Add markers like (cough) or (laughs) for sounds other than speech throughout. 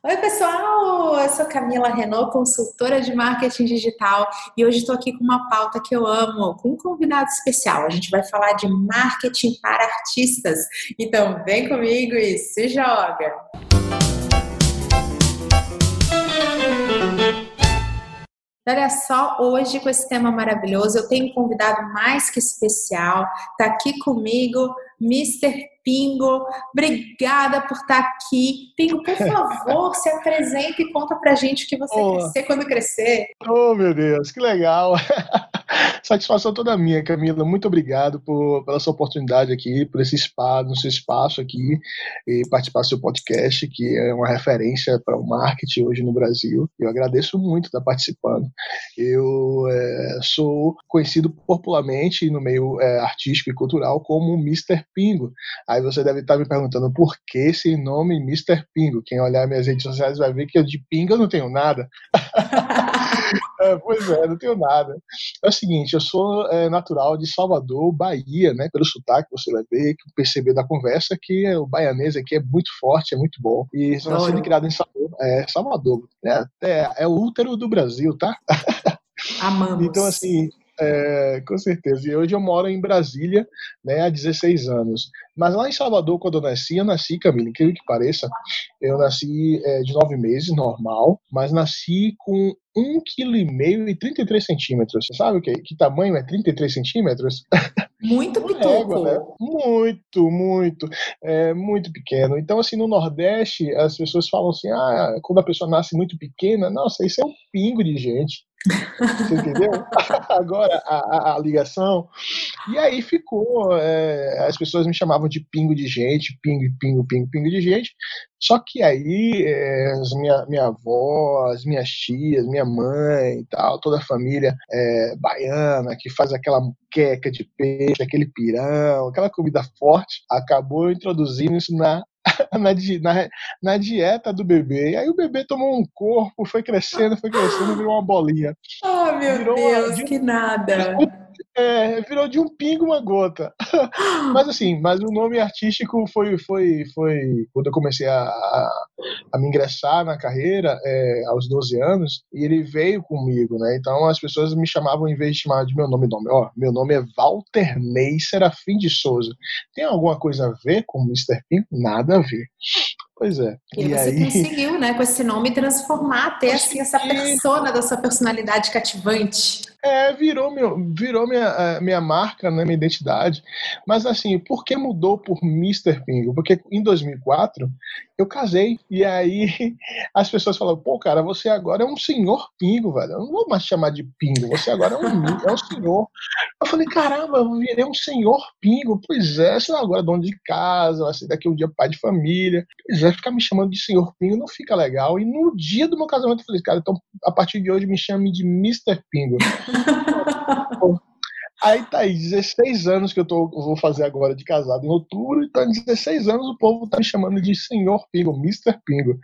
Oi, pessoal! Eu sou Camila Renault, consultora de marketing digital, e hoje estou aqui com uma pauta que eu amo, com um convidado especial. A gente vai falar de marketing para artistas. Então, vem comigo e se joga! Olha só, hoje com esse tema maravilhoso, eu tenho um convidado mais que especial, está aqui comigo, Mr. Pingo. Obrigada por estar aqui. Pingo, por favor, se apresente e conta pra gente o que você oh. quer ser quando crescer. Oh, meu Deus, que legal! (laughs) Satisfação toda minha, Camila. Muito obrigado por, pela sua oportunidade aqui, por esse espaço, seu espaço aqui, e participar do seu podcast, que é uma referência para o marketing hoje no Brasil. Eu agradeço muito estar participando. Eu é, sou conhecido popularmente no meio é, artístico e cultural como Mr. Pingo. Aí você deve estar me perguntando por que esse nome Mr. Pingo. Quem olhar minhas redes sociais vai ver que eu de pingo eu não tenho nada. (laughs) (laughs) é, pois é, não tenho nada. É o seguinte, eu sou é, natural de Salvador, Bahia, né? Pelo sotaque você vai ver, que perceber da conversa que o baianês aqui é muito forte, é muito bom. E sou nascido e criado em Salvador. É, Salvador. É, é, é o útero do Brasil, tá? (laughs) Amamos. Então, assim, é, com certeza. E hoje eu moro em Brasília né, há 16 anos. Mas lá em Salvador, quando eu nasci, eu nasci, Camila, incrível que pareça, eu nasci é, de nove meses, normal, mas nasci com um quilo e meio e 33 centímetros. Você sabe o que, que tamanho é 33 centímetros? Muito (laughs) pequeno. né? Muito, muito. É, muito pequeno. Então, assim, no Nordeste, as pessoas falam assim, ah, quando a pessoa nasce muito pequena, nossa, isso é um pingo de gente. Você entendeu? (laughs) Agora a, a, a, ligação. E aí ficou. É, as pessoas me chamavam de pingo de gente, pingo, pingo, pingo, pingo de gente. Só que aí é, minha, minha avó, as minhas tias, minha mãe e tal, toda a família é, baiana que faz aquela queca de peixe, aquele pirão, aquela comida forte, acabou introduzindo isso na (laughs) na, na, na, dieta do bebê. E aí o bebê tomou um corpo, foi crescendo, foi crescendo, virou uma bolinha. Oh, meu virou Deus, uma, que nada! É, virou de um pingo uma gota. (laughs) mas assim, mas o nome artístico foi, foi, foi quando eu comecei a, a, me ingressar na carreira é, aos 12 anos, e ele veio comigo, né? Então as pessoas me chamavam, em vez de chamar de meu nome, nome, ó, meu nome é Walter Ney Serafim de Souza. Tem alguma coisa a ver com Mr. Pingo? Nada a ver. Pois é. E, e você aí... conseguiu, né, com esse nome, transformar, ter assim, essa persona da sua personalidade cativante. É, virou, meu, virou minha, minha marca, né, minha identidade. Mas assim, por que mudou por Mr. Pingo? Porque em 2004 eu casei e aí (laughs) as pessoas falaram, pô, cara, você agora é um senhor Pingo, velho. Eu não vou mais chamar de Pingo, você agora é um, é um senhor. Eu falei, caramba, eu virei um senhor Pingo. Pois é, você agora é dono de casa, vai ser daqui um dia pai de família. Pois é, ficar me chamando de senhor Pingo não fica legal. E no dia do meu casamento eu falei, cara, então a partir de hoje me chame de Mr. Pingo. (laughs) Aí tá aí, 16 anos que eu tô, vou fazer agora de casado em outubro, então 16 anos o povo tá me chamando de Senhor Pingo, Mr. Pingo.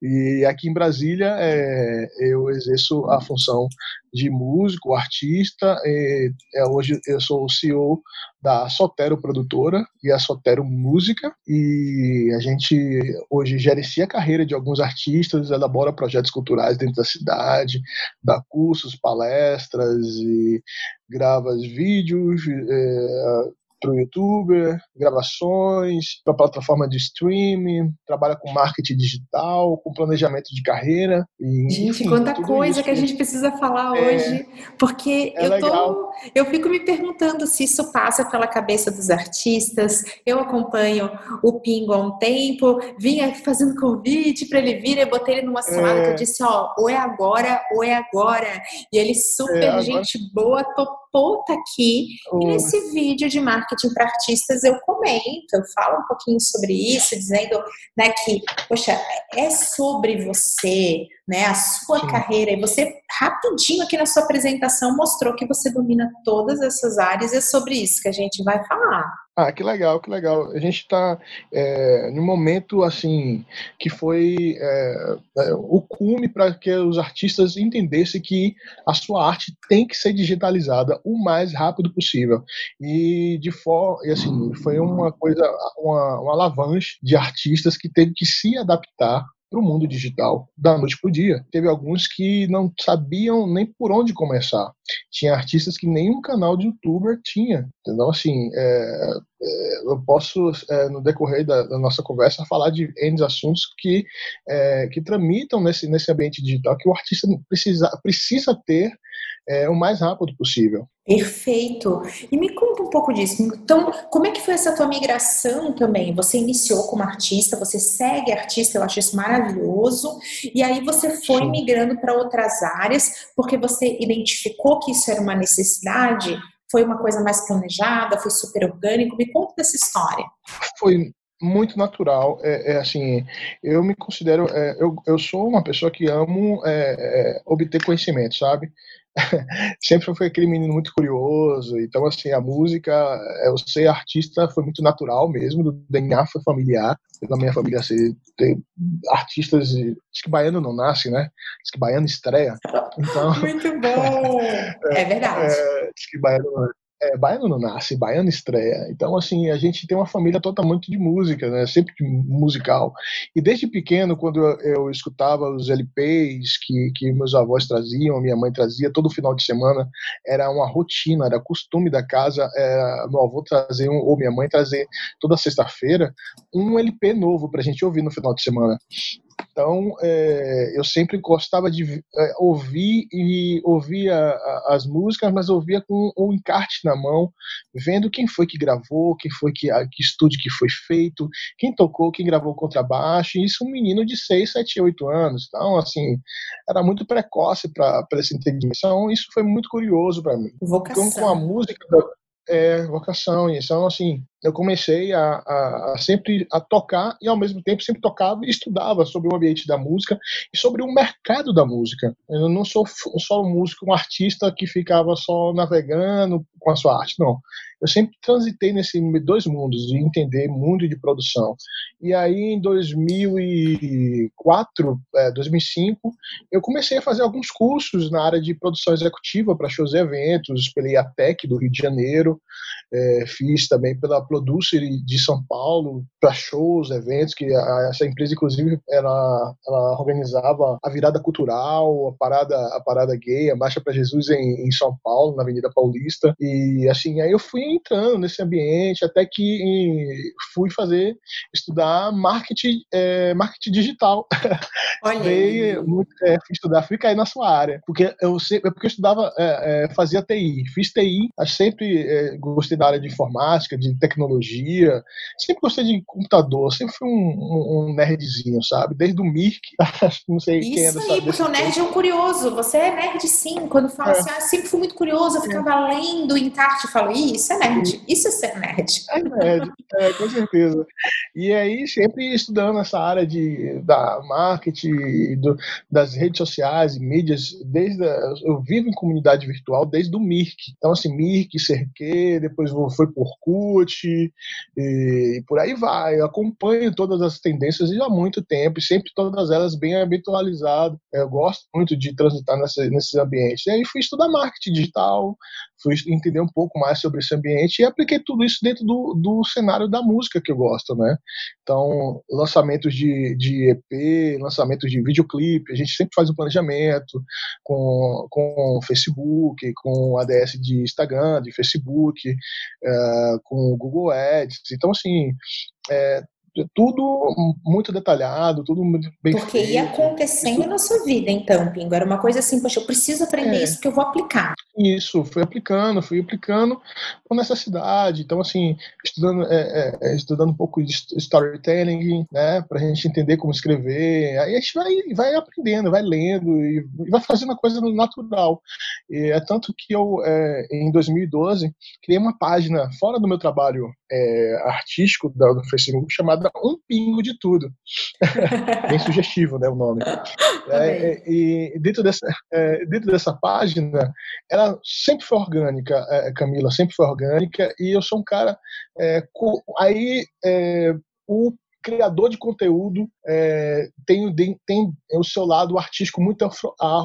E aqui em Brasília é, eu exerço a função de músico, artista. E, é, hoje eu sou o CEO da Sotero Produtora e a Sotero Música. E a gente hoje gerencia a carreira de alguns artistas, elabora projetos culturais dentro da cidade, dá cursos, palestras e grava vídeos, é, para o youtuber, gravações, para plataforma de streaming, trabalha com marketing digital, com planejamento de carreira. E, gente, enfim, quanta coisa que a gente precisa falar é, hoje, porque é eu tô, eu fico me perguntando se isso passa pela cabeça dos artistas. Eu acompanho o Pingo há um tempo, vinha fazendo convite para ele vir, eu botei ele numa salada é, que eu disse, ó, ou é agora ou é agora. E ele super é, agora... gente boa, topou tá aqui. Oh. E nesse vídeo de marketing marketing para artistas, eu comento, eu falo um pouquinho sobre isso, dizendo né, que, poxa, é sobre você, né, a sua Sim. carreira, e você rapidinho aqui na sua apresentação mostrou que você domina todas essas áreas, e é sobre isso que a gente vai falar. Ah, que legal, que legal. A gente está é, num momento assim que foi é, é, o cume para que os artistas entendessem que a sua arte tem que ser digitalizada o mais rápido possível. E de e assim, foi uma coisa, uma, uma alavanche de artistas que teve que se adaptar para o mundo digital da noite para o dia. Teve alguns que não sabiam nem por onde começar. Tinha artistas que nenhum canal de youtuber tinha. Então, assim, é, é, eu posso, é, no decorrer da, da, nossa conversa, falar de N assuntos que, é, que tramitam nesse, nesse ambiente digital que o artista precisa, precisa ter é, o mais rápido possível. Perfeito. E me conta um pouco disso. Então, como é que foi essa tua migração também? Você iniciou como artista, você segue artista, eu acho isso maravilhoso. E aí você foi Sim. migrando para outras áreas porque você identificou que isso era uma necessidade? Foi uma coisa mais planejada? Foi super orgânico? Me conta dessa história. Foi muito natural. É, é, assim, eu me considero, é, eu, eu sou uma pessoa que amo é, é, obter conhecimento, sabe? (laughs) sempre foi aquele menino muito curioso. Então, assim, a música, eu ser artista foi muito natural mesmo, do DNA foi familiar. Na minha família, assim, tem artistas. Diz que baiano não nasce, né? Diz que baiano estreia. Então, (laughs) muito bom! (laughs) é, é verdade. É, diz que baiano é, baiano não nasce, baiano estreia. Então, assim, a gente tem uma família totalmente de música, né? Sempre musical. E desde pequeno, quando eu, eu, escutava os LPs que, que meus avós traziam, minha mãe trazia, todo final de semana, era uma rotina, era costume da casa, era meu avô trazer, ou minha mãe trazer toda sexta-feira, um LP novo pra gente ouvir no final de semana. Então, é, eu sempre gostava de é, ouvir e ouvia as músicas, mas ouvia com o encarte na mão, vendo quem foi que gravou, quem foi que, que estúdio que foi feito, quem tocou, quem gravou o contrabaixo. Isso um menino de 6, 7, 8 anos. Então, assim, era muito precoce para entendimento. Então, isso foi muito curioso para mim. Vocação. Então, com a música é, vocação. Então, assim, eu comecei a, a, a, sempre a tocar e, ao mesmo tempo, sempre tocava e estudava sobre o ambiente da música e sobre o mercado da música. Eu não sou só um músico, um artista que ficava só navegando com a sua arte, não eu sempre transitei nesses dois mundos de entender mundo de produção. E aí em 2004, é, 2005, eu comecei a fazer alguns cursos na área de produção executiva para shows e eventos, pela IATEC do Rio de Janeiro, é, fiz também pela Producer de São Paulo, para shows, eventos, que a, essa empresa, inclusive, ela, ela organizava a virada cultural, a parada, a parada gay, a Marcha para Jesus em, em São Paulo, na Avenida Paulista. E assim, aí eu fui entrando nesse ambiente até que fui fazer, estudar marketing, é, marketing digital. (laughs) Olha muito, é, fui estudar, fui cair na sua área, porque eu sempre, porque eu estudava, é, é fazia TI, fiz TI, sempre é, gostei da área de informática, de tecnologia, sempre gostei de computador, sempre fui um, um, um nerdzinho, sabe? Desde o Mirk, (laughs) não sei Isso quem é Isso aí, porque o nerd é um curioso, você é nerd sim, quando fala é. assim, ah, sempre fui muito curioso, eu ficava lendo em encarte e falo, isso é nerd, isso é ser nerd. É nerd, é, com certeza. E aí, sempre estudando essa área de, da marketing, do, das redes sociais e mídias, desde a, eu vivo em comunidade virtual desde o Mirk. Então, assim, Mirk, Cerquê, depois foi por Orkut, e, e, por aí vai. Eu acompanho todas as tendências há muito tempo, sempre todas elas bem habitualizado. Eu gosto muito de transitar nessa, nesses ambientes. E aí fui estudar marketing digital, fui entender um pouco mais sobre esse ambiente e apliquei tudo isso dentro do, do cenário da música que eu gosto, né? Então, lançamentos de, de EP, lançamentos de videoclipe, a gente sempre faz um planejamento com, com Facebook, com ADS de Instagram, de Facebook, uh, com Google Ads. Então, assim, é, tudo muito detalhado, tudo muito bem Porque feito. ia acontecendo na sua vida, então, Pingo. Era uma coisa assim, poxa, eu preciso aprender é. isso que eu vou aplicar. Isso, fui aplicando, fui aplicando com necessidade. Então, assim, estudando, é, é, é estudando um pouco de storytelling, né, pra gente entender como escrever. Aí a gente vai, vai aprendendo, vai lendo e, e vai fazendo a coisa natural. E é tanto que eu, é, em 2012, criei uma página fora do meu trabalho é, artístico do Facebook chamada Um Pingo de Tudo. (laughs) Bem sugestivo, né, o nome. É, e dentro dessa, é, dentro dessa página, ela sempre foi orgânica, é, Camila, sempre foi orgânica, e eu sou um cara. É, aí, é, o criador de conteúdo é, tem, tem o seu lado artístico muito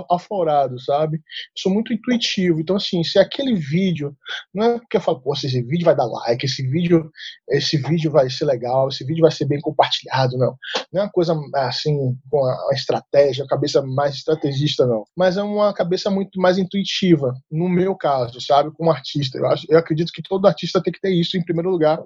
aflorado, sabe? sou muito intuitivo. Então, assim, se aquele vídeo. Não é porque eu falo, pô, esse vídeo vai dar like, esse vídeo, esse vídeo vai ser legal, esse vídeo vai ser bem compartilhado, não. Não é uma coisa assim, com a estratégia, a cabeça mais estrategista, não. Mas é uma cabeça muito mais intuitiva, no meu caso, sabe? Como artista. Eu, acho, eu acredito que todo artista tem que ter isso em primeiro lugar,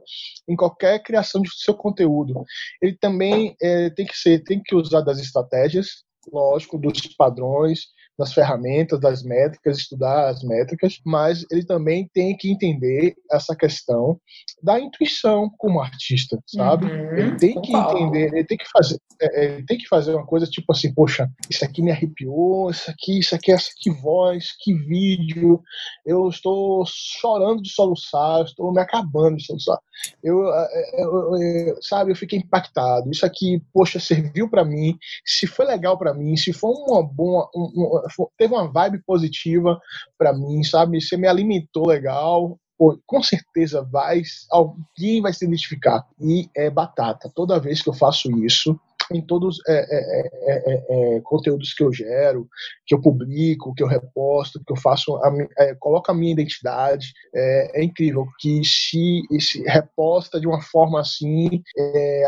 em qualquer criação de seu conteúdo. Ele também é, tem que ser, tem que usar das estratégias, lógico, dos padrões, das ferramentas, das métricas, estudar as métricas, mas ele também tem que entender essa questão da intuição como artista, sabe? Uhum, ele tem que entender, ele tem que fazer, é, é, ele tem que fazer uma coisa tipo assim, poxa, isso aqui me arrepiou, isso aqui, isso aqui, essa que voz, que vídeo, eu estou chorando de soluçar, estou me acabando de soluçar. Eu, é, eu, eu, sabe, eu fiquei impactado. Isso aqui, poxa, serviu para mim. Se foi legal para mim, se foi uma boa, um, teve uma vibe positiva para mim, sabe? Você me alimentou legal, Pô, com certeza vai, alguém vai se identificar. E é batata. Toda vez que eu faço isso, em todos é é, é, é, é, conteúdos que eu gero, que eu publico, que eu reposto, que eu faço, a, é, coloco a minha identidade. É, incrível que se, se reposta de uma forma assim,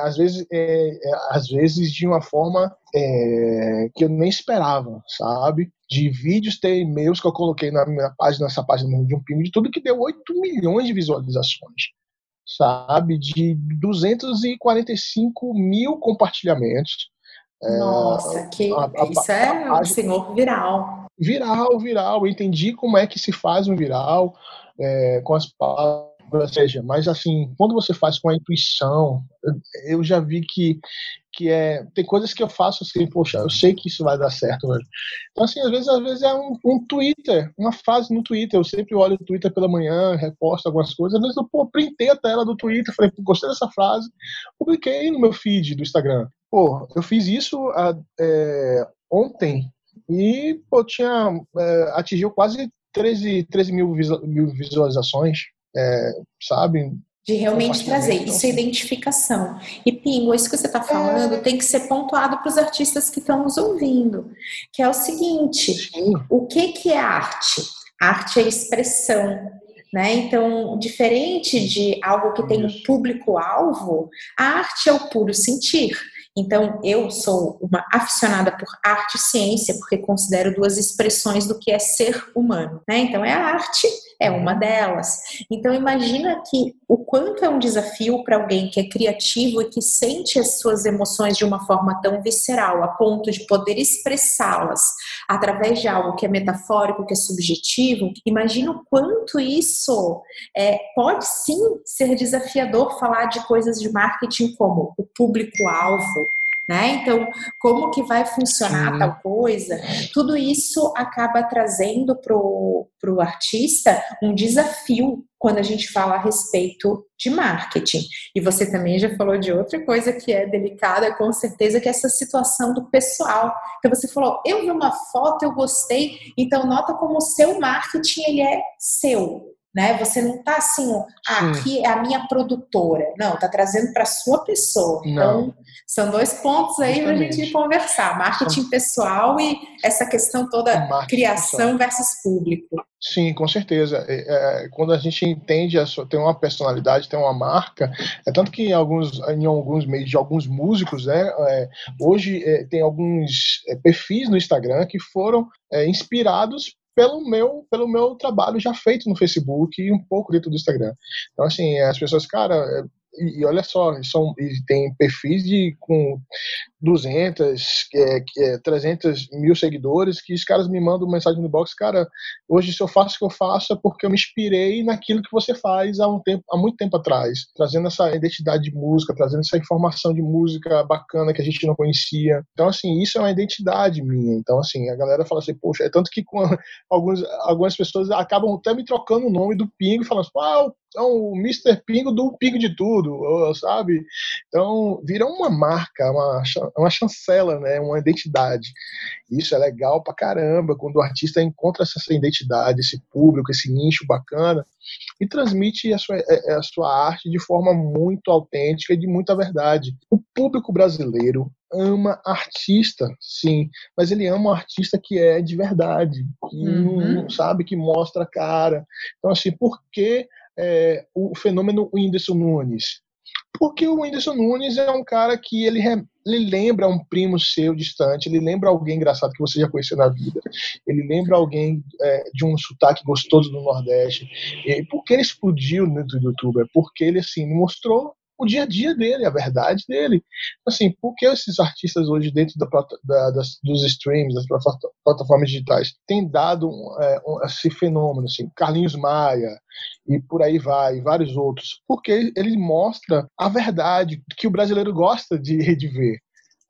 às vezes, às vezes de uma forma que eu nem esperava, sabe? de vídeos, tem e-mails que eu coloquei na minha página, nessa página de um pingo de tudo, que deu 8 milhões de visualizações sabe? De 245 mil compartilhamentos. É, Nossa, é, que a, a, isso é um senhor viral. Viral, viral. Eu entendi como é que se faz um viral é, com as palavras ou seja, mas assim, quando você faz com a intuição, eu já vi que, que é, tem coisas que eu faço assim, poxa, eu sei que isso vai dar certo. Né? Então, assim, às vezes, às vezes é um, um Twitter, uma frase no Twitter. Eu sempre olho o Twitter pela manhã, reposto algumas coisas. Às vezes eu pô, printei a tela do Twitter, falei, gostei dessa frase, publiquei no meu feed do Instagram. Pô, eu fiz isso é, ontem e pô, tinha, é, atingiu quase 13, 13 mil visualizações é, sabe? De realmente trazer isso é identificação. E Pingo, isso que você está falando é... tem que ser pontuado para os artistas que estão nos ouvindo, que é o seguinte: Sim. o que, que é arte? Arte é expressão, né? Então, diferente de algo que tem um público-alvo, a arte é o puro sentir. Então, eu sou uma aficionada por arte e ciência, porque considero duas expressões do que é ser humano. Né? Então, é a arte, é uma delas. Então, imagina que o quanto é um desafio para alguém que é criativo e que sente as suas emoções de uma forma tão visceral, a ponto de poder expressá-las através de algo que é metafórico, que é subjetivo. Imagina o quanto isso é, pode sim ser desafiador falar de coisas de marketing como o público-alvo, né? Então, como que vai funcionar Sim. tal coisa? Tudo isso acaba trazendo para o artista um desafio quando a gente fala a respeito de marketing. E você também já falou de outra coisa que é delicada, com certeza, que é essa situação do pessoal. Então você falou, eu vi uma foto, eu gostei, então nota como o seu marketing ele é seu né? Você não está assim, ah, aqui é a minha produtora. Não, está trazendo para sua pessoa. Não. Então, são dois pontos aí para a gente conversar: marketing pessoal e essa questão toda criação pessoal. versus público. Sim, com certeza. É, é, quando a gente entende, a sua, tem uma personalidade, tem uma marca, é tanto que em alguns, em alguns meios de alguns músicos, né, é, hoje é, tem alguns é, perfis no Instagram que foram é, inspirados pelo meu, pelo meu trabalho já feito no Facebook e um pouco dentro do Instagram. Então, assim, as pessoas, cara, e, e, olha só, são, tem perfis de com 200, é, 300 é, mil seguidores que os caras me mandam mensagem no box, cara, hoje se eu faço o que eu faço é porque eu me inspirei naquilo que você faz há um tempo, há muito tempo atrás, trazendo essa identidade de música, trazendo essa informação de música bacana que a gente não conhecia. Então assim, isso é uma identidade minha. Então assim, a galera fala assim, poxa, é tanto que com (laughs) alguns, algumas pessoas acabam até me trocando o nome do Pingo, falando assim, ah, é o Mr. Pingo do Pingo de Tudo, sabe? Então, vira uma marca, uma, uma chancela, né? Uma identidade. Isso é legal pra caramba, quando o artista encontra essa identidade, esse público, esse nicho bacana, e transmite a sua, é, é, a sua arte de forma muito autêntica e de muita verdade. O público brasileiro ama artista, sim, mas ele ama um artista que é de verdade, que uhum. sabe, que mostra a cara. Então, assim, por que é, o fenômeno Whindersson Nunes? Porque o Whindersson Nunes é um cara que ele, ele lembra um primo seu distante, ele lembra alguém engraçado que você já conheceu na vida, ele lembra alguém é, de um sotaque gostoso do Nordeste. E por que ele explodiu dentro do YouTube? É porque ele assim mostrou o dia a dia dele, a verdade dele. Assim, por que esses artistas hoje dentro da, da, das, dos streams, das plataformas digitais, têm dado é, um, esse fenômeno, assim, Carlinhos Maia e por aí vai, e vários outros? Porque ele mostra a verdade que o brasileiro gosta de, de ver.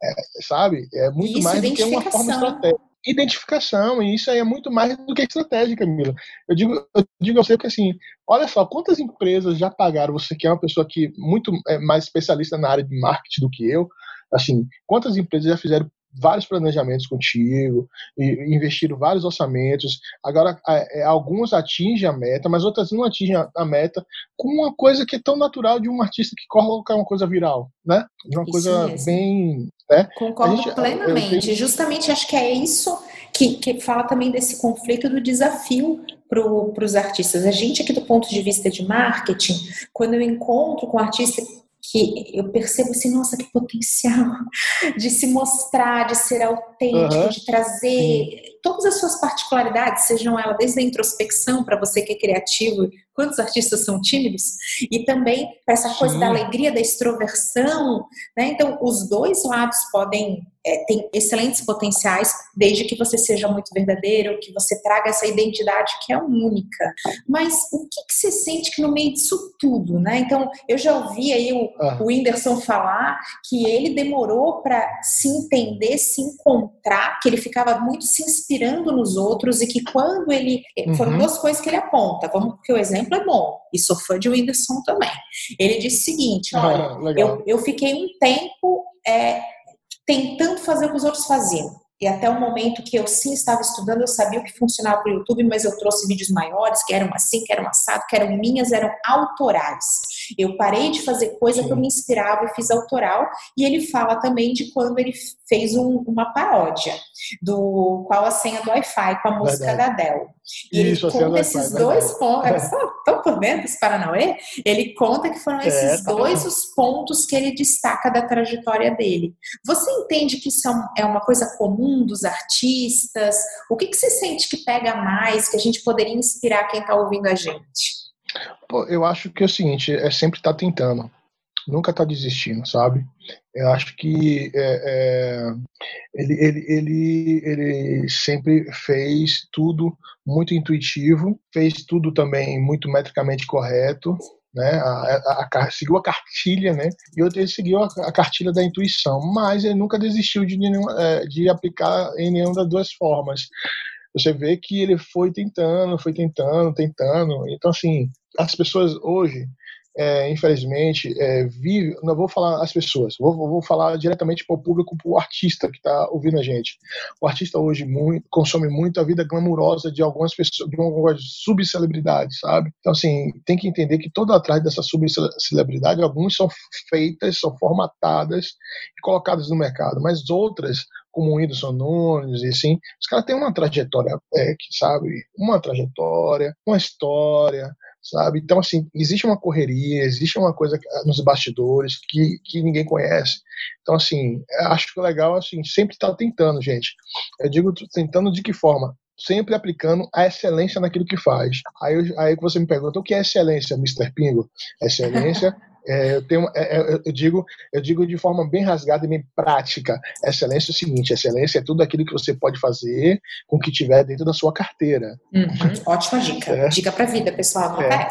É, sabe? É muito Isso, mais do que uma forma estratégica identificação, e isso aí é muito mais do que estratégia, Camila. Eu digo, eu digo a você que assim, olha só, quantas empresas já pagaram, você que é uma pessoa que muito é, mais especialista na área de marketing do que eu, assim, quantas empresas já fizeram vários planejamentos contigo, e investiram vários orçamentos. Agora, é, alguns atingem a meta, mas outras não atingem a, meta com uma coisa que é tão natural de um artista que coloca uma coisa viral, né? Uma isso coisa mesmo. bem. Né? Concordo gente, plenamente. Tenho... Justamente acho que é isso que, que fala também desse conflito do desafio para os artistas. A gente, aqui do ponto de vista de marketing, quando eu encontro com um artista que eu percebo assim, nossa, que potencial (laughs) de se mostrar, de ser autêntico, uhum. de trazer. Todas as suas particularidades, sejam elas desde a introspecção para você que é criativo quantos artistas são tímidos, e também para essa coisa Sim. da alegria, da extroversão, né? Então, os dois lados podem é, ter excelentes potenciais, desde que você seja muito verdadeiro, que você traga essa identidade que é única. Mas o que, que você sente que no meio disso tudo, né? Então, eu já ouvi aí o, ah. o Whindersson falar que ele demorou para se entender, se encontrar, que ele ficava muito se inspirando nos outros e que quando ele. Uhum. Foram duas coisas que ele aponta. Vamos porque o exemplo é bom, e sou fã de Whindersson também. Ele disse o seguinte: ah, olha, eu, eu fiquei um tempo é, tentando fazer o que os outros faziam. E até o momento que eu sim estava estudando, eu sabia o que funcionava para o YouTube, mas eu trouxe vídeos maiores, que eram assim, que eram assado, que eram minhas, eram autorais. Eu parei de fazer coisa que eu me inspirava e fiz autoral. E ele fala também de quando ele fez um, uma paródia do Qual a Senha do Wi-Fi, com a música verdade. da Adele. E Isso, ele conta esses dois pontos. (laughs) Estão por dentro desse Paranauê? Ele conta que foram é, esses é, tá dois os pontos que ele destaca da trajetória dele. Você entende que isso é, é uma coisa comum dos artistas? O que, que você sente que pega mais, que a gente poderia inspirar quem está ouvindo a gente? Pô, eu acho que é o seguinte, é sempre estar tá tentando, nunca tá desistindo, sabe? Eu acho que é, é, ele, ele, ele, ele sempre fez tudo muito intuitivo, fez tudo também muito metricamente correto, né? A, a, a, seguiu a cartilha, né? E outro ele seguiu a, a, cartilha da intuição, mas ele nunca desistiu de, nenhum, é, de aplicar em nenhuma das duas formas. Você vê que ele foi tentando, foi tentando, tentando. Então, assim, as pessoas hoje, é, infelizmente, é. Não vou falar as pessoas, vou, vou falar diretamente para o público, para o artista que está ouvindo a gente. O artista hoje muito, consome muito a vida glamurosa de algumas pessoas, de algumas subcelebridades, sabe? Então, assim, tem que entender que todo atrás dessa subcelebridade, algumas são feitas, são formatadas e colocadas no mercado, mas outras como o Whindersson Nunes, e assim, os caras têm uma trajetória, é, que, sabe? Uma trajetória, uma história, sabe? Então, assim, existe uma correria, existe uma coisa nos bastidores que, que ninguém conhece. Então, assim, acho que o legal, assim, sempre estar tá tentando, gente. Eu digo tentando de que forma? Sempre aplicando a excelência naquilo que faz. Aí, aí você me pergunta, o que é excelência, Mr. Pingo? (laughs) Excelência é, eu, tenho, é, é, eu, digo, eu digo de forma bem rasgada e bem prática. Excelência é o seguinte: excelência é tudo aquilo que você pode fazer com o que tiver dentro da sua carteira. Uhum, ótima (laughs) dica. É. Dica para vida, pessoal. Não é,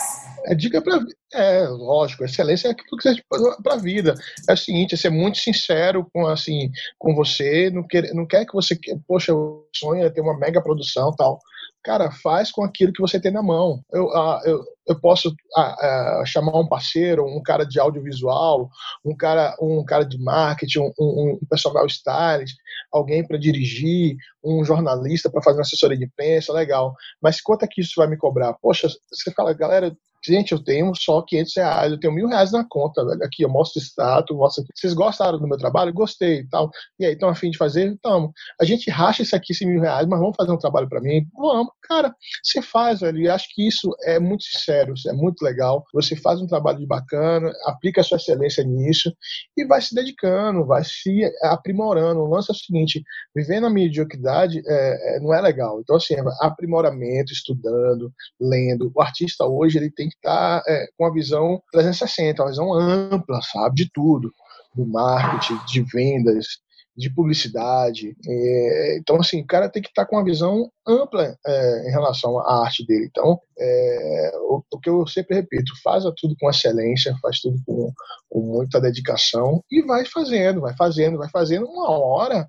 é dica para é lógico. Excelência é aquilo que você para a vida. É o seguinte: é ser muito sincero com assim com você. Não quer, não quer que você poxa, o sonho é ter uma mega produção tal. Cara, faz com aquilo que você tem na mão. Eu, ah, eu, eu posso ah, ah, chamar um parceiro, um cara de audiovisual, um cara, um cara de marketing, um, um, um personal stylist, alguém para dirigir, um jornalista para fazer uma assessoria de imprensa, legal. Mas quanto é que isso vai me cobrar? Poxa, você fala, galera, Gente, eu tenho só 500 reais, eu tenho mil reais na conta, velho. Aqui, eu mostro status, mostro aqui. Vocês gostaram do meu trabalho? Gostei e tal. E aí, estão afim de fazer? Então, a gente racha isso aqui, esses mil reais, mas vamos fazer um trabalho para mim? Vamos. Cara, você faz, velho. E acho que isso é muito sincero, é muito legal. Você faz um trabalho de bacana, aplica a sua excelência nisso e vai se dedicando, vai se aprimorando. O lance é o seguinte, viver na mediocridade é, é, não é legal. Então, assim, aprimoramento, estudando, lendo. O artista hoje, ele tem que estar tá, é, com uma visão 360, uma visão ampla, sabe, de tudo, do marketing, de vendas, de publicidade. É, então, assim, o cara tem que estar tá com uma visão ampla é, em relação à arte dele. Então, é, o, o, que eu sempre repito, faça tudo com excelência, faz tudo com, com, muita dedicação e vai fazendo, vai fazendo, vai fazendo. Uma hora,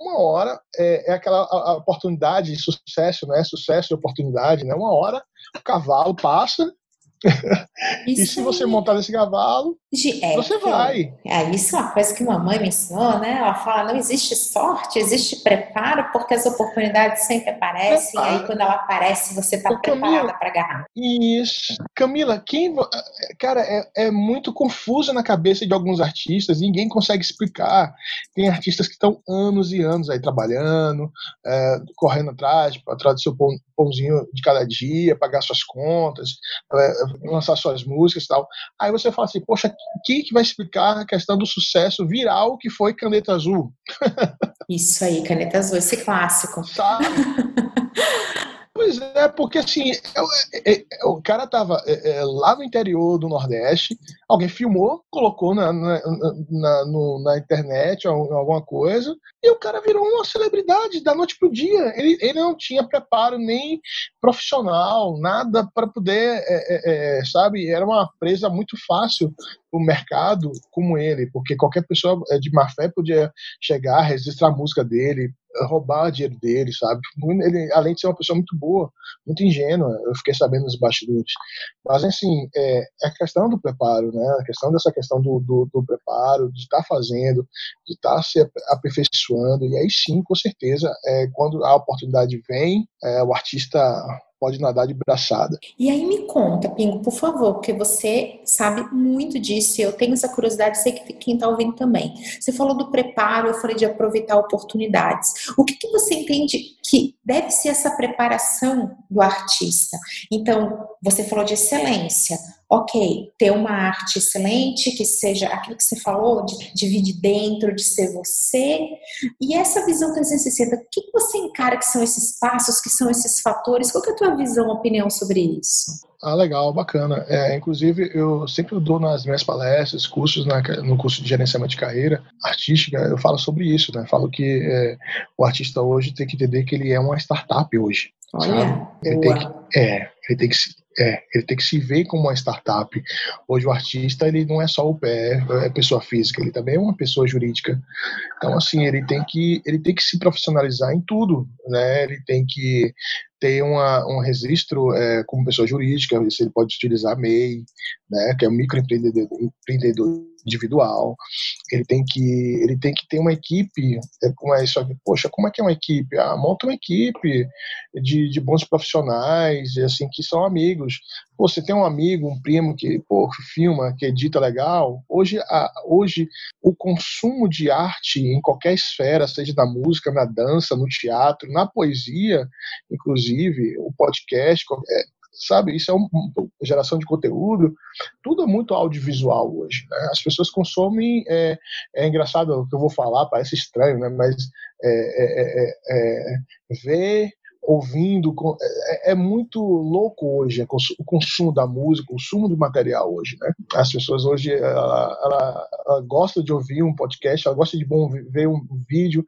uma hora é, é aquela a, a oportunidade de sucesso, né? Sucesso e oportunidade, né? Uma hora o cavalo passa (laughs) e se você montar nesse cavalo, é, você vai. É, isso é uma coisa que mamãe me ensinou, né? Ela fala: não existe sorte, existe preparo, porque as oportunidades sempre aparecem, e aí quando ela aparece, você está preparada para agarrar. Isso. Camila, quem. Cara, é, é muito confuso na cabeça de alguns artistas, ninguém consegue explicar. Tem artistas que estão anos e anos aí trabalhando, é, correndo atrás, atrás do seu pãozinho de cada dia, pagar suas contas, lançar suas músicas e tal. Aí você fala assim, poxa, quem que vai explicar a questão do sucesso viral que foi Caneta Azul? (laughs) Isso aí, Caneta Azul, esse clássico. Sabe? (laughs) Pois é, porque assim, é, é, é, o cara tava é, lá no interior do Nordeste, alguém filmou, colocou na, na, na, no, na internet alguma coisa, e o cara virou uma celebridade da noite pro dia. Ele, ele não tinha preparo nem profissional, nada para poder, é, é, sabe? Era uma presa muito fácil o mercado como ele, porque qualquer pessoa de má fé podia chegar, registrar a música dele, roubar dinheiro dele, sabe? Ele, além de ser uma pessoa muito boa, muito ingênua, eu fiquei sabendo nos bastidores. Mas, assim, é, é a questão do preparo, né? A questão dessa questão do, do, do preparo, de estar tá fazendo, de estar tá se aperfeiçoando, e aí sim, com certeza, é, quando a oportunidade vem, é, o artista pode nadar de braçada. E aí me conta, Pingo, por favor, porque você sabe muito disso, eu tenho essa curiosidade, sei que quem está ouvindo também. Você falou do preparo, eu falei de aproveitar oportunidades. O que, que você entende que deve ser essa preparação do artista? Então, você falou de excelência ok, ter uma arte excelente, que seja aquilo que você falou, de dividir dentro, de ser você, e essa visão 360, o que você encara que são esses passos, que são esses fatores? Qual é a tua visão, opinião sobre isso? Ah, legal, bacana. É, inclusive, eu sempre dou nas minhas palestras, cursos, na, no curso de gerenciamento de carreira artística, eu falo sobre isso, né? Falo que é, o artista hoje tem que entender que ele é uma startup hoje. Olha, ele tem que, é, ele tem que é, ele tem que se ver como uma startup. Hoje o artista ele não é só o pé, é pessoa física, ele também é uma pessoa jurídica. Então assim ele tem que ele tem que se profissionalizar em tudo, né? Ele tem que ter uma, um registro é, como pessoa jurídica, ele pode utilizar MEI, né, que é um microempreendedor empreendedor individual. Ele tem que ele tem que ter uma equipe, é, como é isso poxa, como é que é uma equipe? Ah, monta uma equipe de, de bons profissionais, assim, que são amigos. Você tem um amigo, um primo que, pô, filma, que edita legal. Hoje, a, hoje o consumo de arte em qualquer esfera, seja na música, na dança, no teatro, na poesia, inclusive o podcast, é, sabe? Isso é uma geração de conteúdo, tudo é muito audiovisual hoje. Né? As pessoas consomem, é, é engraçado o que eu vou falar, parece estranho, né? mas é, é, é, é ver ouvindo. É, é, muito louco hoje o consumo da música, o consumo do material hoje. Né? As pessoas hoje ela, ela, ela gosta de ouvir um podcast, ela gosta de bom ver um vídeo,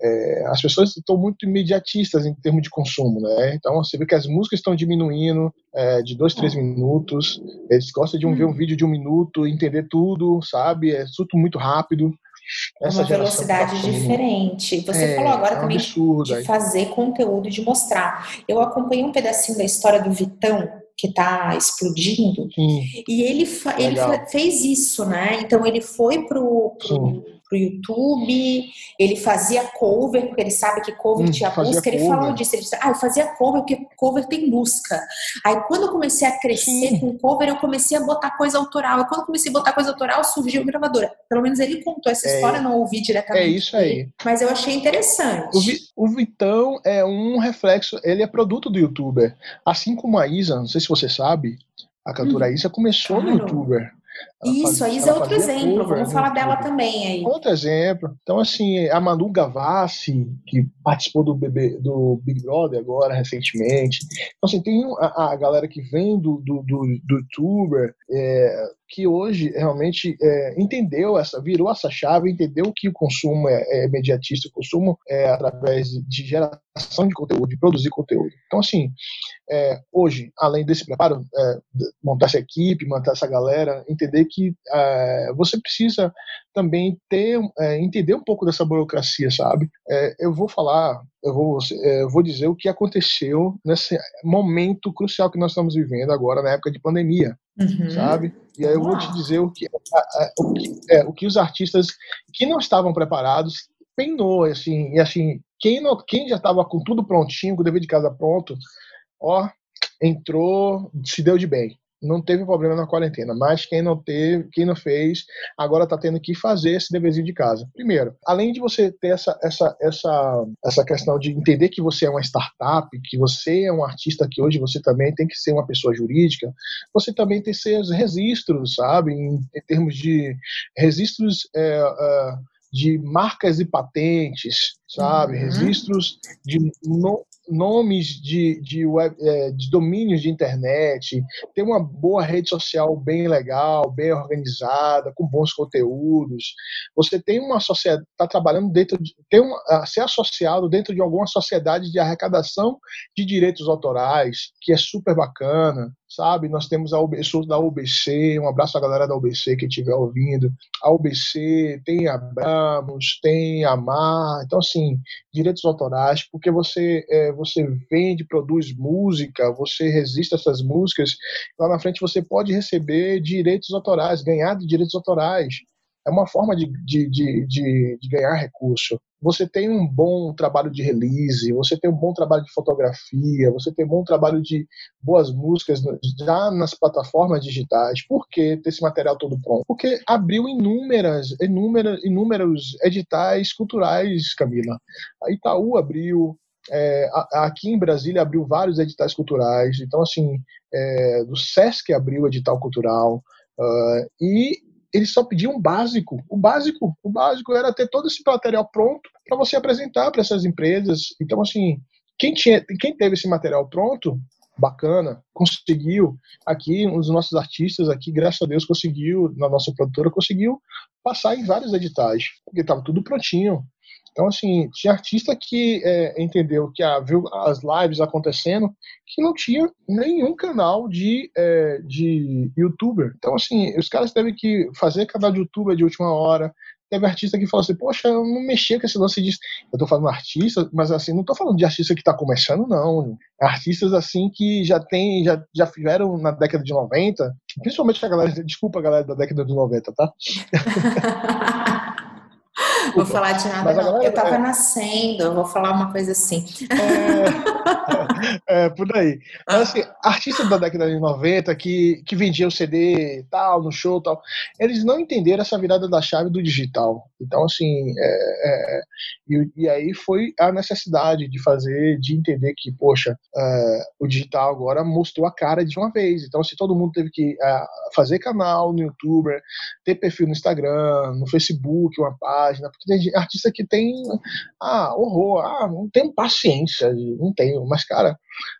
é, as pessoas estão muito imediatistas em termos de consumo, né? Então você vê que as músicas estão diminuindo é, de dois, três minutos. Eles gostam de um, ver um vídeo de um minuto, entender tudo, sabe? É tudo muito rápido. Essa uma velocidade tá diferente. Você é, falou agora é também absurdo, de fazer conteúdo, de mostrar. Eu acompanhei um pedacinho da história do Vitão, que está explodindo, Sim. e ele, ele fez isso, né? Então ele foi pro, pro pro YouTube, ele fazia cover, porque ele sabe que cover hum, tinha busca, ele falou disso, ele disse, ah, eu fazia cover porque cover tem busca. Aí quando eu comecei a crescer Sim. com cover, eu comecei a botar coisa autoral. E quando eu comecei a botar coisa autoral, surgiu a gravadora. Pelo menos ele contou essa é, história, não ouvi diretamente. É isso aí. mas eu achei interessante. O, Vi, o Vitão é um reflexo, ele é produto do youtuber. Assim como a Isa, não sei se você sabe, a cantora hum, Isa começou claro. no youtuber. Isso, a Isa é outro exemplo. Cover, Vamos falar dela também aí. Outro exemplo. Então, assim, a Manu Gavassi, que participou do, BB, do Big Brother agora, recentemente. Então, assim, tem a, a galera que vem do, do, do, do youtuber, é, que hoje realmente é, entendeu essa, virou essa chave, entendeu que o consumo é, é imediatista, o consumo é através de geração de conteúdo, de produzir conteúdo. Então, assim, é, hoje, além desse preparo, é, montar essa equipe, montar essa galera, entender que é, você precisa também ter, é, entender um pouco dessa burocracia, sabe? Eu vou falar, eu vou, eu vou dizer o que aconteceu nesse momento crucial que nós estamos vivendo agora, na época de pandemia, uhum. sabe? E aí eu vou te dizer o que, o que, é, o que os artistas que não estavam preparados penou, assim, e assim, quem, não, quem já estava com tudo prontinho, com o dever de casa pronto, ó, entrou, se deu de bem. Não teve problema na quarentena, mas quem não teve, quem não fez, agora está tendo que fazer esse deverzinho de casa. Primeiro, além de você ter essa, essa, essa, essa questão de entender que você é uma startup, que você é um artista que hoje você também tem que ser uma pessoa jurídica, você também tem seus registros, sabe? Em, em termos de registros. É, é, de marcas e patentes, sabe? Uhum. Registros de no, nomes de, de, web, é, de domínios de internet, ter uma boa rede social bem legal, bem organizada, com bons conteúdos. Você tem uma sociedade, está trabalhando dentro de, tem uma, ser associado dentro de alguma sociedade de arrecadação de direitos autorais, que é super bacana sabe? Nós temos a sou da UBC, um abraço à galera da UBC que estiver ouvindo. A UBC tem a Abramos, tem a Mar, então assim, direitos autorais, porque você é, você vende, produz música, você resiste a essas músicas, lá na frente você pode receber direitos autorais, ganhar de direitos autorais. É uma forma de, de, de, de, de ganhar recurso você tem um bom trabalho de release, você tem um bom trabalho de fotografia, você tem um bom trabalho de boas músicas já nas plataformas digitais. Por que ter esse material todo pronto? Porque abriu inúmeras, inúmeras, inúmeros editais culturais, Camila. A Itaú abriu, é, aqui em Brasília abriu vários editais culturais, então assim, é, do Sesc abriu edital cultural, uh, e eles só pediam um básico. O básico, o básico era ter todo esse material pronto para você apresentar para essas empresas. Então, assim, quem, tinha, quem teve esse material pronto, bacana, conseguiu aqui, um dos nossos artistas aqui, graças a Deus, conseguiu, na nossa produtora, conseguiu passar em vários editais, porque estava tudo prontinho. Então, assim, tinha artista que é, entendeu que ah, viu as lives acontecendo que não tinha nenhum canal de, é, de youtuber. Então, assim, os caras teve que fazer canal de youtuber de última hora. Teve artista que falou assim, poxa, eu não mexia com esse lance disso. Eu tô falando artista, mas assim, não tô falando de artista que tá começando, não. Artistas assim que já tem, já, já fizeram na década de 90, principalmente a galera, desculpa a galera da década de 90, tá? (laughs) Vou falar de nada, não. Galera, eu estava é... nascendo, eu vou falar uma coisa assim. É, (laughs) é por aí. Mas assim, artistas da década de 90 que, que vendiam CD tal, no show tal, eles não entenderam essa virada da chave do digital. Então, assim, é, é, e, e, aí foi a necessidade de fazer, de entender que, poxa, é, o digital agora mostrou a cara de uma vez. Então, se assim, todo mundo teve que é, fazer canal no YouTube, ter perfil no Instagram, no Facebook, uma página, porque tem artista que tem ah, horror, ah, não tenho paciência, não tenho, mas cara,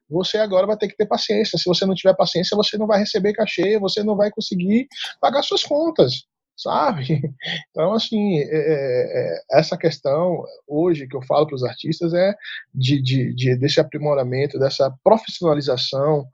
você agora vai ter que ter paciência. Se você não tiver paciência, você não vai receber cachê, você não vai conseguir pagar suas contas. sabe? (laughs) Então, assim, é, é, é, essa questão hoje que eu falo para os artistas é de, de, de, desse aprimoramento, dessa profissionalização.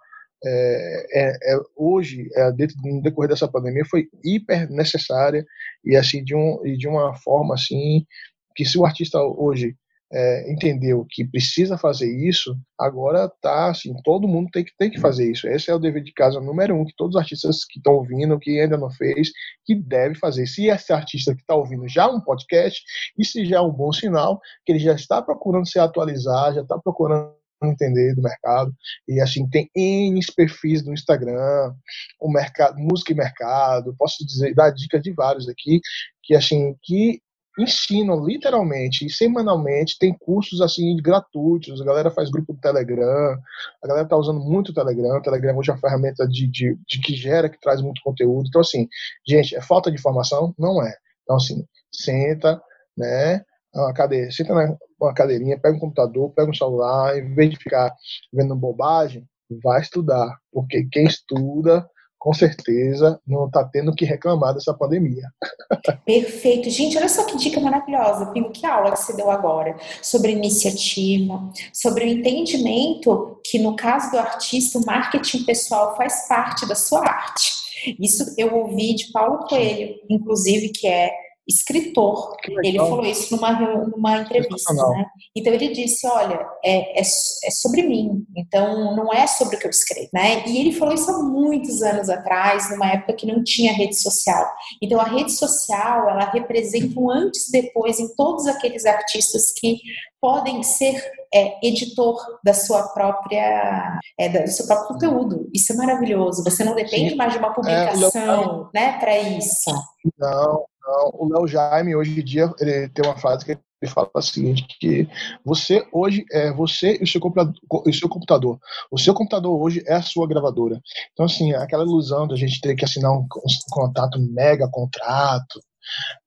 É, é, é hoje, dentro, no decorrer dessa pandemia, foi hiper necessária e assim de, um, de uma forma assim que se o artista hoje é, entendeu que precisa fazer isso, agora tá assim, todo mundo tem que, tem que fazer isso. Esse é o dever de casa número um, que todos os artistas que estão ouvindo, que ainda não fez, que deve fazer. Se esse artista que está ouvindo já um podcast, isso já é um bom sinal, que ele já está procurando se atualizar, já está procurando entender do mercado. E assim tem N perfis no Instagram o mercado música e mercado. Posso dizer dar dica de vários aqui que assim que ensinam literalmente e semanalmente, tem cursos assim gratuitos, a galera faz grupo do Telegram, a galera tá usando muito o Telegram, o Telegram hoje é uma ferramenta de, de, de que gera, que traz muito conteúdo, então assim, gente, é falta de informação? Não é. Então assim, senta, né, uma cadeira, senta na cadeirinha, pega um computador, pega um celular, em vez de ficar vendo bobagem, vai estudar, porque quem estuda com certeza não está tendo que reclamar dessa pandemia. (laughs) Perfeito. Gente, olha só que dica maravilhosa, Pingo, que aula que você deu agora sobre iniciativa, sobre o entendimento que, no caso do artista, o marketing pessoal faz parte da sua arte. Isso eu ouvi de Paulo Coelho, inclusive, que é escritor. Ele falou isso numa, numa entrevista, né? Então ele disse, olha, é, é, é, sobre mim, então não é sobre o que eu escrevo, né? E ele falou isso há muitos anos atrás, numa época que não tinha rede social. Então a rede social, ela representa um antes e depois em todos aqueles artistas que podem ser é, editor da sua própria é, do seu próprio conteúdo. Isso é maravilhoso. Você não depende mais de uma é, publicação, né, para isso. Não, não, o Léo Jaime, hoje em dia, ele tem uma frase que ele fala o seguinte, que você hoje é você e o seu computador, o seu computador. O seu computador hoje é a sua gravadora. Então, assim, aquela ilusão da gente ter que assinar um, um contato, um mega contrato,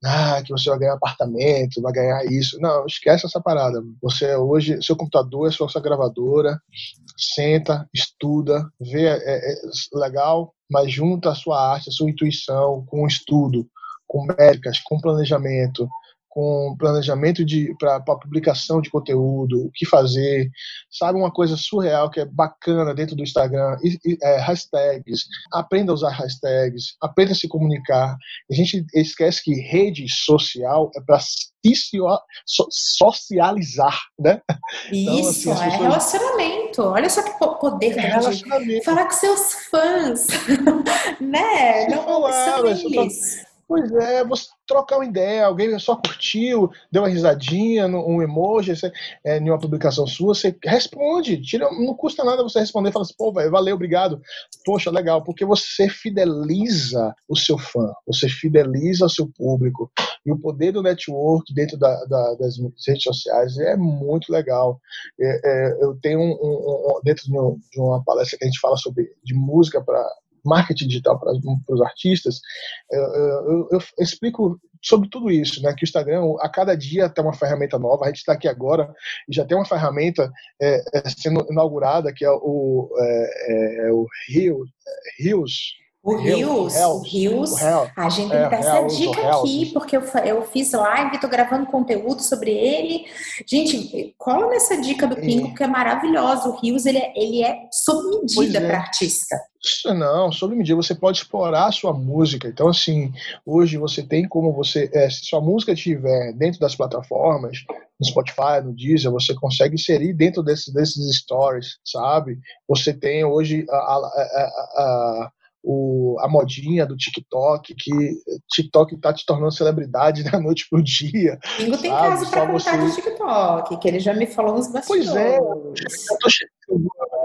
ah, que você vai ganhar apartamento, vai ganhar isso. Não, esquece essa parada. Você hoje, seu computador é sua, sua gravadora, senta, estuda, vê, é, é legal, mas junta a sua arte, a sua intuição com o estudo com métricas, com planejamento, com planejamento para publicação de conteúdo, o que fazer, sabe uma coisa surreal que é bacana dentro do Instagram, e, e, é, hashtags, aprenda a usar hashtags, aprenda a se comunicar. A gente esquece que rede social é para so, socializar, né? Isso, (laughs) então, assim, é pessoas... relacionamento. Olha só que poder é relacionamento. Falar com seus fãs, (laughs) né? Não, falar, são eles. Pois é, você trocar uma ideia, alguém só curtiu, deu uma risadinha, um emoji você, é, em uma publicação sua, você responde, tira, não custa nada você responder, fala assim, pô, véio, valeu, obrigado, poxa, legal, porque você fideliza o seu fã, você fideliza o seu público, e o poder do network dentro da, da, das redes sociais é muito legal. É, é, eu tenho um, um, um, dentro de, de, uma palestra que a gente fala sobre de música para marketing digital para os artistas, eu, eu, eu, explico sobre tudo isso, né? Que o Instagram, a cada dia tem uma ferramenta nova. A gente está aqui agora e já tem uma ferramenta é, é, sendo inaugurada que é o, é, é o Rios o Rios, o Rios, a gente tem que dar essa dica aqui, porque eu, eu fiz live, estou gravando conteúdo sobre ele. Gente, cola nessa dica do Pingo, que é maravilhosa. O Rios, ele é, ele é sob medida para artista. Não, sob medida, você pode explorar a sua música. Então, assim, hoje você tem como você, é, se sua música estiver dentro das plataformas, no Spotify, no Deezer, você consegue inserir dentro desses, desses stories, sabe? Você tem hoje a, a, a, a o, a modinha do TikTok, que TikTok está te tornando celebridade (laughs) da noite pro dia. Pingo tem caso para contar você... do TikTok, que ele já me falou nos bastidores. Pois é, eu tô,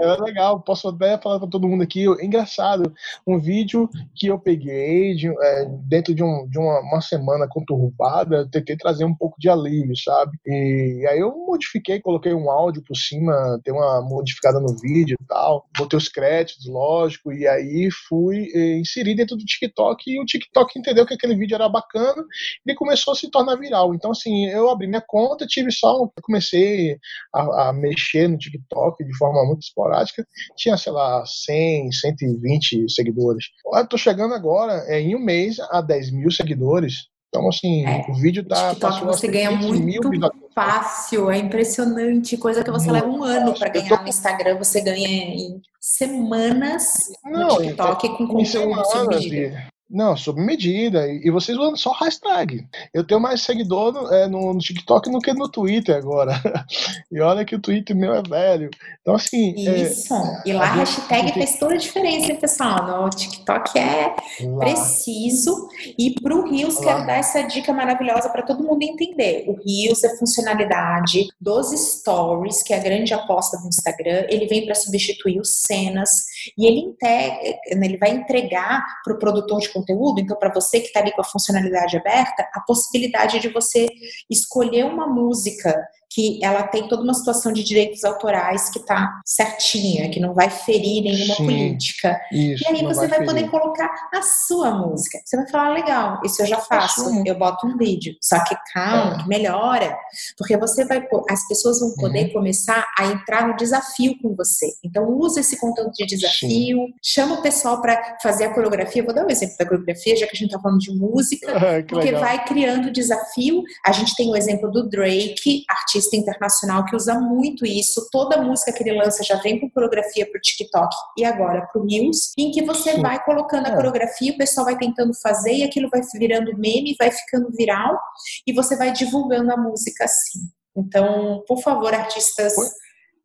é legal, posso até falar para todo mundo aqui. Engraçado, um vídeo que eu peguei de, é, dentro de, um, de uma, uma, semana conturbada, tentei trazer um pouco de alívio, sabe? E, aí eu modifiquei, coloquei um áudio por cima, tem uma modificada no vídeo e tal, botei os créditos, lógico, e aí fui e, inserir dentro do TikTok e o TikTok entendeu que aquele vídeo era bacana e começou a se tornar viral. Então, assim, eu abri minha conta, tive só, comecei a, a mexer no TikTok de forma muito esporádica esporádica, tinha, sei lá, 100, 120 seguidores. Eu tô chegando agora, é, em um mês, a 10 mil seguidores. Então, assim, é, o vídeo tá. TikTok você ganha muito fácil, é impressionante. Coisa que você muito leva um ano para ganhar tô... no Instagram, você ganha em semanas Não, no TikTok com conteúdo sob medida. Não, sob medida. E vocês usam só hashtag. Eu tenho mais seguidor no, é, no, no, TikTok do que no Twitter agora. (laughs) E olha que o Twitter meu é velho. Então, assim. É, Isso. É, e lá a hashtag gente... faz toda a diferença, pessoal? No TikTok é lá. preciso. E para o Rios, lá. quero dar essa dica maravilhosa para todo mundo entender. O Rios é funcionalidade dos stories, que é a grande aposta do Instagram. Ele vem para substituir os cenas. E ele, integra, ele vai entregar para o produtor de conteúdo, então para você que está ali com a funcionalidade aberta, a possibilidade de você escolher uma música que ela tem toda uma situação de direitos autorais que está certinha, que não vai ferir nenhuma Sim, política. Isso, e aí você vai, vai poder colocar a sua música. Você vai falar, legal, isso eu já faço, eu boto um vídeo. Só que calma, é. que melhora. Porque você vai, as pessoas vão poder uhum. começar a entrar no desafio com você. Então use esse conteúdo de desafio, Sim. chama o pessoal para fazer a coreografia. Vou dar um exemplo da coreografia, já que a gente está falando de música, (laughs) porque legal. vai criando desafio. A gente tem o exemplo do Drake, artista artista internacional que usa muito isso. Toda música que ele lança já vem com coreografia para o TikTok e agora para o Reels, em que você Sim. vai colocando a é. coreografia, o pessoal vai tentando fazer e aquilo vai virando meme, vai ficando viral e você vai divulgando a música assim. Então, por favor, artistas.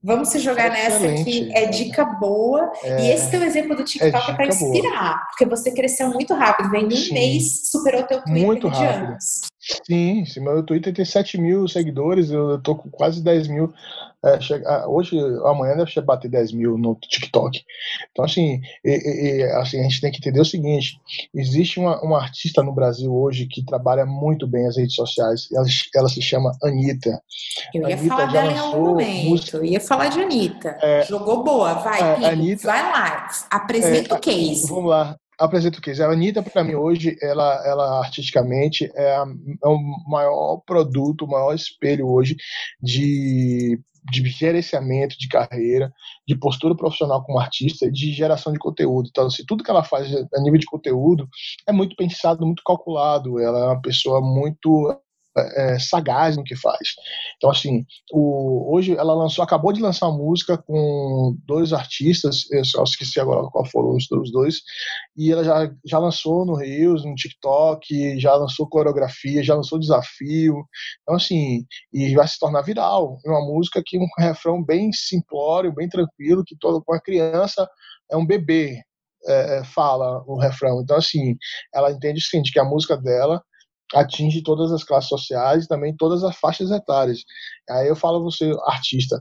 Vamos se jogar Excelente. nessa que é dica boa. É, e esse teu exemplo do TikTok é, é para inspirar, boa. porque você cresceu muito rápido. Vem um Sim. mês, superou teu Twitter muito de rápido. anos. Sim, sim, meu Twitter tem 7 mil seguidores, eu tô com quase 10 mil. É, chega, ah, hoje, amanhã deve bater 10 mil no TikTok. Então, assim, e, e, assim, a gente tem que entender o seguinte: existe uma, uma artista no Brasil hoje que trabalha muito bem as redes sociais, ela, ela se chama Anitta. Eu ia Anitta falar dela em algum momento, música, eu ia falar de Anitta. É, Jogou boa, vai, é, Anitta, vai lá, apresenta é, o case. Vamos lá apresento o case. A Anitta, para mim, hoje, ela, ela artisticamente é, a, é o maior produto, o maior espelho hoje de, de gerenciamento de carreira, de postura profissional como artista, de geração de conteúdo. Então, assim, tudo que ela faz a nível de conteúdo é muito pensado, muito calculado. Ela é uma pessoa muito é, sagaz no que faz. Então, assim, o, hoje ela lançou, acabou de lançar uma música com dois artistas, eu só esqueci agora qual foram os, os dois, e ela já, já lançou no Reels, no TikTok, já lançou coreografia, já lançou desafio. Então, assim, e vai se tornar viral. É uma música que um refrão bem simplório, bem tranquilo, que toda uma criança é um bebê. É, é, fala o refrão. Então, assim, ela entende o seguinte, que a música dela atinge todas as classes sociais, também todas as faixas etárias. Aí eu falo a você, artista,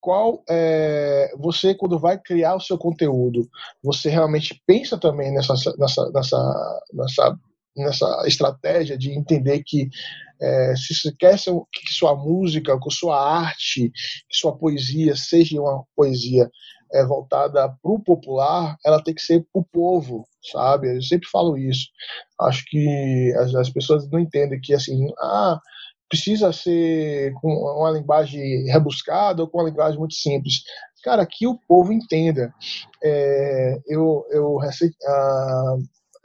qual é, você quando vai criar o seu conteúdo, você realmente pensa também nessa nessa nessa nessa, nessa estratégia de entender que é, se você quer que sua música, que sua arte, que sua poesia seja uma poesia é, voltada para o popular, ela tem que ser para o povo, sabe? Eu sempre falo isso. Acho que as, as, pessoas não entendem que assim, ah, precisa ser com uma linguagem rebuscada ou com uma linguagem muito simples. Cara, que o povo entenda. É, eu, eu ah,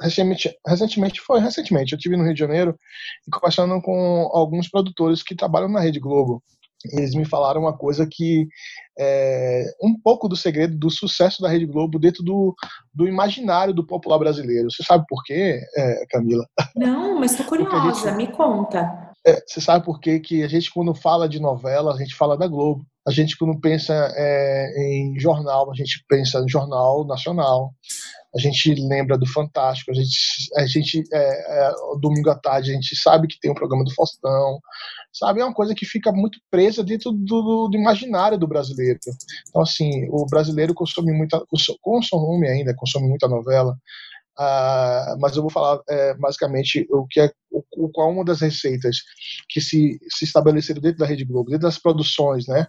recentemente, recentemente foi recentemente, eu tive no Rio de Janeiro e conversando com alguns produtores que trabalham na Rede Globo eles me falaram uma coisa que é um pouco do segredo do sucesso da Rede Globo dentro do, do imaginário do popular brasileiro. Você sabe por quê, é, Camila? Não, mas estou curiosa, gente, me conta. É, você sabe por quê que a gente, quando fala de novela, a gente fala da Globo. A gente, quando pensa é, em jornal, a gente pensa em jornal nacional a gente lembra do Fantástico, a gente, a gente é, é, domingo à tarde, a gente sabe que tem um programa do Faustão, sabe? É uma coisa que fica muito presa dentro do, do imaginário do brasileiro. Então, assim, o brasileiro consome muita, consome ainda, consome muita novela, Uh, mas eu vou falar é, basicamente o que é o, qual uma das receitas que se, se estabeleceram dentro da Rede Globo, dentro das produções, né?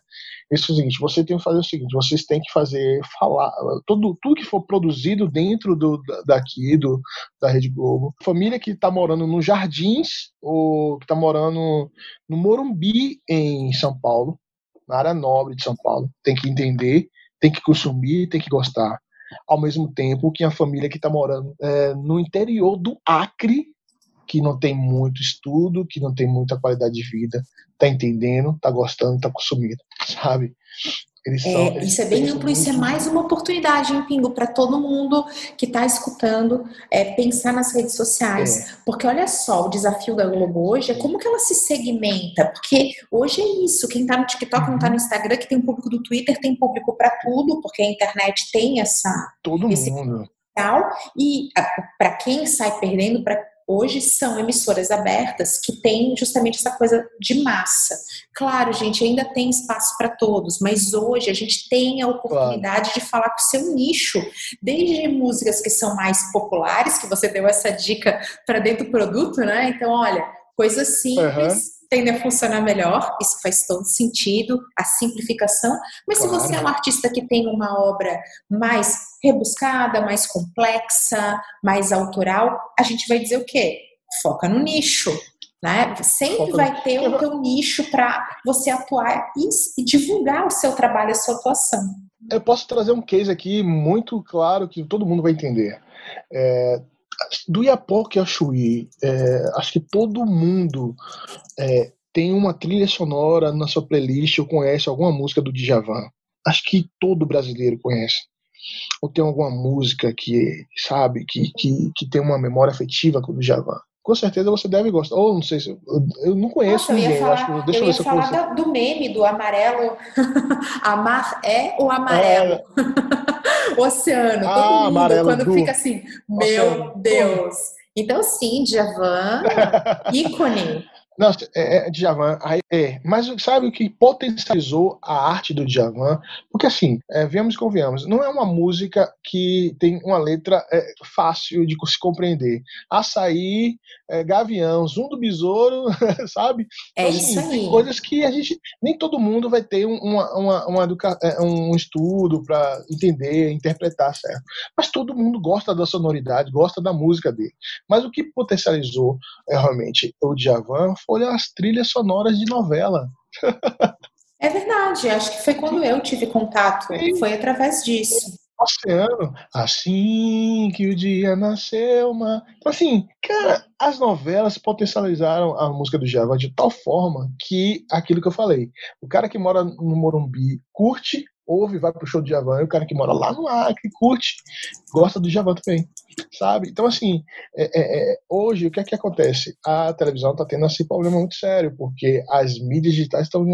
Isso é o seguinte: você tem que fazer o seguinte, vocês têm que fazer falar tudo tudo que for produzido dentro do daqui do da Rede Globo, família que está morando nos Jardins ou que está morando no Morumbi em São Paulo, na área nobre de São Paulo, tem que entender tem que consumir, tem que gostar. Ao mesmo tempo que a família que está morando é, no interior do Acre, que não tem muito estudo, que não tem muita qualidade de vida, tá entendendo, tá gostando, tá consumindo, sabe? É, isso é bem amplo, isso é mais uma oportunidade, hein, Pingo, para todo mundo que está escutando é, pensar nas redes sociais. É. Porque olha só, o desafio da Globo hoje é como que ela se segmenta. Porque hoje é isso, quem está no TikTok uhum. não está no Instagram, que tem público do Twitter, tem público para tudo, porque a internet tem essa. Todo esse mundo. E para quem sai perdendo, para hoje são emissoras abertas que têm justamente essa coisa de massa. Claro, gente, ainda tem espaço para todos, mas hoje a gente tem a oportunidade claro. de falar com o seu nicho, desde músicas que são mais populares, que você deu essa dica para dentro do produto, né? Então, olha, coisas simples. Uhum tendem a funcionar melhor, isso faz todo sentido, a simplificação. Mas claro. se você é um artista que tem uma obra mais rebuscada, mais complexa, mais autoral, a gente vai dizer o quê? Foca no nicho. Né? Sempre Foca vai ter o teu nicho para você atuar e, divulgar o seu trabalho, a sua atuação. Eu posso trazer um case aqui muito claro que todo mundo vai entender. É, do Iapoque ao Chuí, é, acho que todo mundo é, tem uma trilha sonora na sua playlist ou conhece alguma música do Djavan. Acho que todo brasileiro conhece. Ou tem alguma música que, sabe, que, que, que tem uma memória afetiva com o Djavan com certeza você deve gostar. Ou não sei se. Eu, eu não conheço Nossa, ninguém. Eu falar, acho, deixa eu, eu ia falar do meme do amarelo. (laughs) Amar é o amarelo. É. (laughs) Oceano. Ah, todo mundo amarelo, quando do... fica assim, meu Oceano. Deus. Então, sim, Javan, (laughs) ícone. Nossa, é, é Djavan, é, mas sabe o que potencializou a arte do Djavan? Porque assim, é, vemos e convenhamos, não é uma música que tem uma letra é, fácil de se compreender. Açaí, é, Gavião, Zum do Besouro, (laughs) sabe? É então, assim, isso aí. Coisas que a gente, nem todo mundo vai ter uma, uma, uma educa, é, um estudo para entender, interpretar, certo? Mas todo mundo gosta da sonoridade, gosta da música dele. Mas o que potencializou é, realmente o Djavan olha as trilhas sonoras de novela. É verdade, acho que foi quando eu tive contato, Sim. foi através disso. Oceano, assim que o dia nasceu, uma... Então, assim, cara, as novelas potencializaram a música do Java de tal forma que aquilo que eu falei, o cara que mora no Morumbi curte ouve, vai pro show do Javan, e o cara que mora lá no Acre, curte, gosta do Javan também, sabe? Então, assim, é, é, é, hoje, o que é que acontece? A televisão tá tendo esse problema muito sério, porque as mídias digitais estão,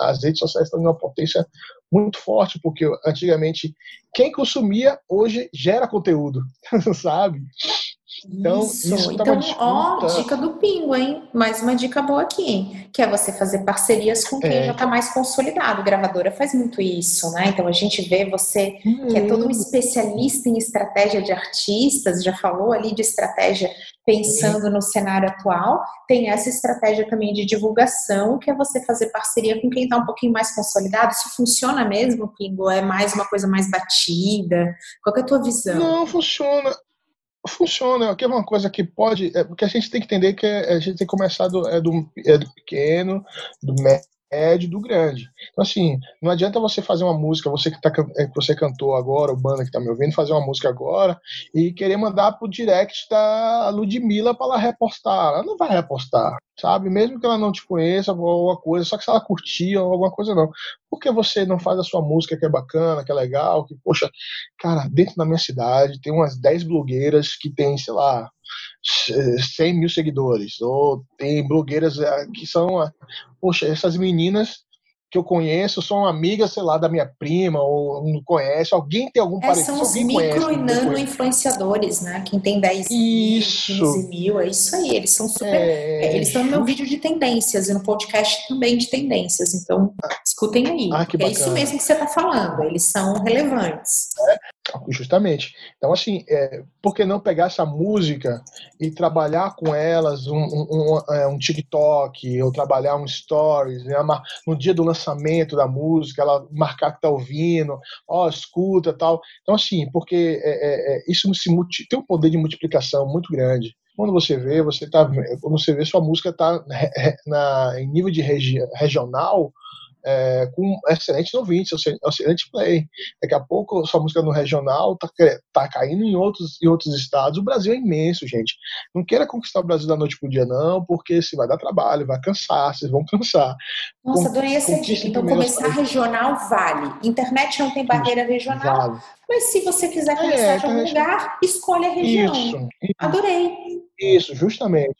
as redes sociais estão em uma potência muito forte, porque antigamente quem consumia, hoje gera conteúdo, (laughs) sabe? Então, isso, isso tá então, ó, dica do Pingo, hein? Mais uma dica boa aqui, hein? Que é você fazer parcerias com quem é. já está mais consolidado. A gravadora faz muito isso, né? Então a gente vê você hum. que é todo um especialista em estratégia de artistas, já falou ali de estratégia pensando no cenário atual, tem essa estratégia também de divulgação, que é você fazer parceria com quem está um pouquinho mais consolidado. Isso funciona mesmo, Pingo? É mais uma coisa mais batida? Qual é a tua visão? Não, funciona funciona, que é uma coisa que pode, é, porque a gente tem que entender que é, a gente tem que começar é, do, é do pequeno, do médio, do grande. Então assim, não adianta você fazer uma música, você que tá, é, você cantou agora, o banda que tá me ouvindo, fazer uma música agora e querer mandar pro direct da Ludmilla para ela repostar. Ela não vai repostar sabe? Mesmo que ela não te conheça ou alguma coisa, só que se ela curtir ou alguma coisa não. Por que você não faz a sua música que é bacana, que é legal, que, poxa, cara, dentro da minha cidade tem umas 10 blogueiras que tem, sei lá, 100 mil seguidores, ou tem blogueiras eh, que são, ah, poxa, essas meninas que eu conheço são amigas, sei lá, da minha prima, ou não conhece, alguém tem algum é, parecido. São os micro e nano influenciadores, né? Quem tem 10 isso. mil, 15 mil, é isso aí, eles são super. É, é, eles estão no meu vídeo de tendências e no podcast também de tendências, então escutem aí. Ah, é isso mesmo que você está falando, eles são relevantes. Justamente. Então, assim, é, por que não pegar essa música e trabalhar com elas um, um, um, é, um TikTok, ou trabalhar um Stories, né? no dia do lançamento da música, ela marcar que tá ouvindo, ó, escuta tal. Então, assim, porque é, é, é isso se multi, tem um poder de multiplicação muito grande. Quando você vê, você tá, quando você vê sua música tá na, em nível de regi regional, é, com excelentes ouvintes, excelente play. Daqui a pouco sua música no regional tá, tá caindo em outros, em outros estados. O Brasil é imenso, gente. Não queira conquistar o Brasil da noite pro dia, não, porque se vai dar trabalho, vai cansar, vocês vão cansar. Nossa, adorei essa dica. Então, começar regional vale. Internet não tem barreira regional. Vale. Mas se você quiser começar é, de algum lugar, escolha a região. Isso, isso. Adorei. Isso, justamente.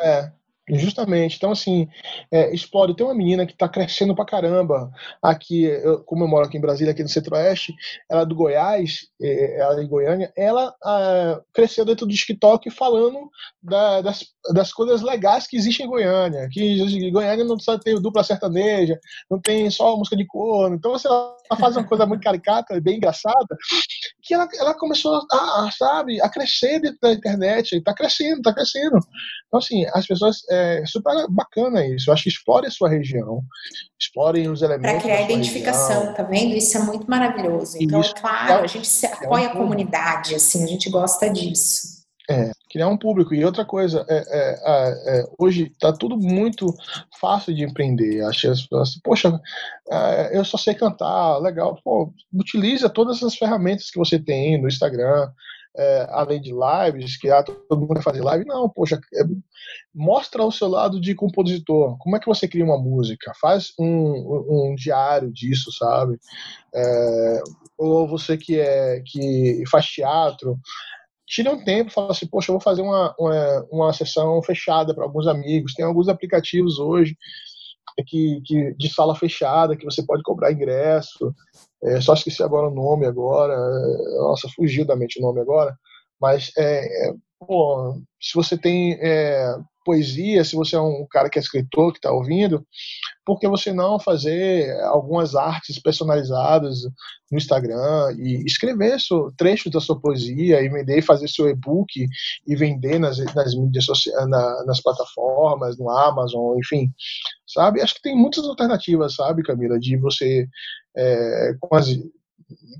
É. Justamente. Então, assim, é, explore. Tem uma menina que está crescendo pra caramba aqui, eu, como eu moro aqui em Brasília, aqui no Centro-Oeste, ela é do Goiás, é, ela é Goiânia, ela ah, cresceu dentro do TikTok falando da, das, das coisas legais que existem em Goiânia, que Goiânia não só tem dupla sertaneja, não tem só música de corno. Então, assim, ela faz uma coisa muito caricata, bem engraçada, que ela, ela começou a, a, sabe, a crescer dentro da internet, está crescendo, está crescendo. Então, assim, as pessoas é super bacana isso. Eu acho que explore a sua região, explorem os elementos. Para criar identificação, região. tá vendo? Isso é muito maravilhoso. Então, isso, claro, é, a gente apoia é um a comunidade, assim, a gente gosta disso. É, criar um público. E outra coisa, é, é, é, hoje está tudo muito fácil de empreender. Acho as pessoas, poxa, eu só sei cantar, legal. Pô, utiliza todas as ferramentas que você tem no Instagram, é, além de lives, que ah, todo mundo vai fazer live, não, poxa, é, mostra o seu lado de compositor. Como é que você cria uma música? Faz um, um, diário disso, sabe? É, ou você que é que faz teatro, tira um tempo fala assim, poxa, eu vou fazer uma, uma, uma sessão fechada para alguns amigos. Tem alguns aplicativos hoje que, que, de sala fechada que você pode cobrar ingresso. É, só esqueci agora o nome agora. É, nossa, fugiu da mente o nome agora. Mas é, é pô, se você tem é, poesia, se você é um cara que é escritor, que está ouvindo, por que você não fazer algumas artes personalizadas no Instagram e escrever so, trechos da sua poesia e vender, fazer seu e-book e vender nas, nas mídias sociais, na, nas plataformas, no Amazon, enfim, sabe? Acho que tem muitas alternativas, sabe, Camila, de você é, com as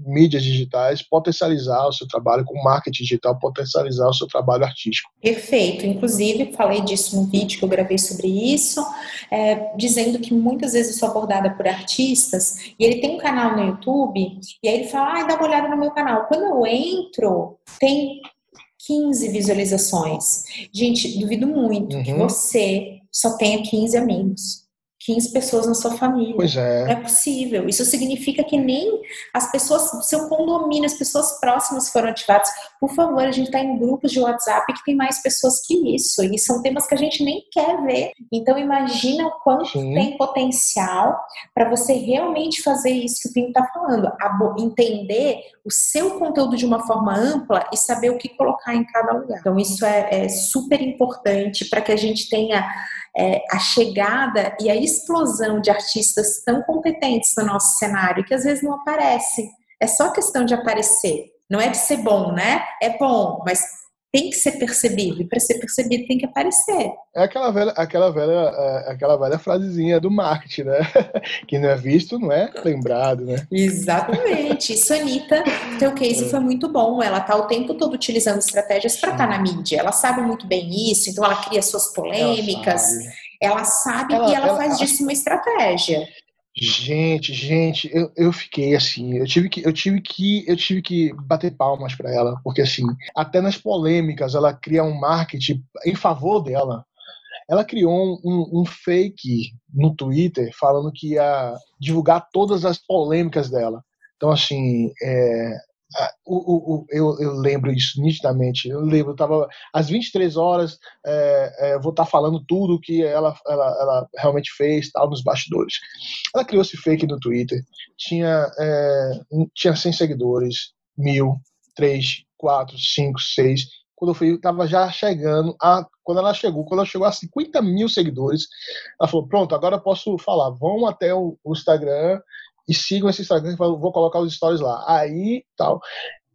mídias digitais, potencializar o seu trabalho, com marketing digital, potencializar o seu trabalho artístico. Perfeito. Inclusive, falei disso no vídeo que eu gravei sobre isso, é, dizendo que muitas vezes eu sou abordada por artistas e ele tem um canal no YouTube e aí ele fala, ah, dá uma olhada no meu canal. Quando eu entro, tem 15 visualizações. Gente, duvido muito uhum. que você só tenha 15 amigos. 15 pessoas na sua família. Pois é. Não é possível. Isso significa que nem as pessoas do seu condomínio, as pessoas próximas foram ativadas. Por favor, a gente está em grupos de WhatsApp que tem mais pessoas que isso. E são temas que a gente nem quer ver. Então, imagina o quanto Sim. tem potencial para você realmente fazer isso que o Pinho está falando. Entender o seu conteúdo de uma forma ampla e saber o que colocar em cada lugar. Então, isso é, é super importante para que a gente tenha é, a chegada e a explosão de artistas tão competentes no nosso cenário que às vezes não aparecem. É só questão de aparecer. Não é de ser bom, né? É bom, mas tem que ser percebido. E para ser percebido tem que aparecer. É aquela velha, aquela velha, é, aquela velha frasezinha do marketing, né? (laughs) que não é visto, não é lembrado, né? Exatamente. Isso, Anitta, teu case é. foi muito bom. Ela tá o tempo todo utilizando estratégias para estar tá na mídia. Ela sabe muito bem isso, então ela cria suas polêmicas. Ela sabe, ela sabe ela, e ela, ela faz disso uma estratégia. Gente, gente, eu, eu fiquei assim, eu tive que eu tive que eu tive que bater palmas para ela, porque assim, até nas polêmicas ela cria um marketing em favor dela. Ela criou um, um, fake no Twitter falando que ia divulgar todas as polêmicas dela. Então assim, é, o, o, eu, eu, lembro isso nitidamente. Eu lembro, eu tava às 23 horas, é, é, vou estar tá falando tudo que ela, ela, ela realmente fez, tal, nos bastidores. Ela criou esse fake no Twitter, tinha, é, tinha 100 seguidores, mil, três, quatro, cinco, seis. Quando eu fui, tava já chegando a. Quando ela chegou, quando ela chegou a 50 mil seguidores, ela falou: Pronto, agora eu posso falar. Vão até o, o Instagram e sigam esse Instagram, vou colocar os stories lá. Aí, tal.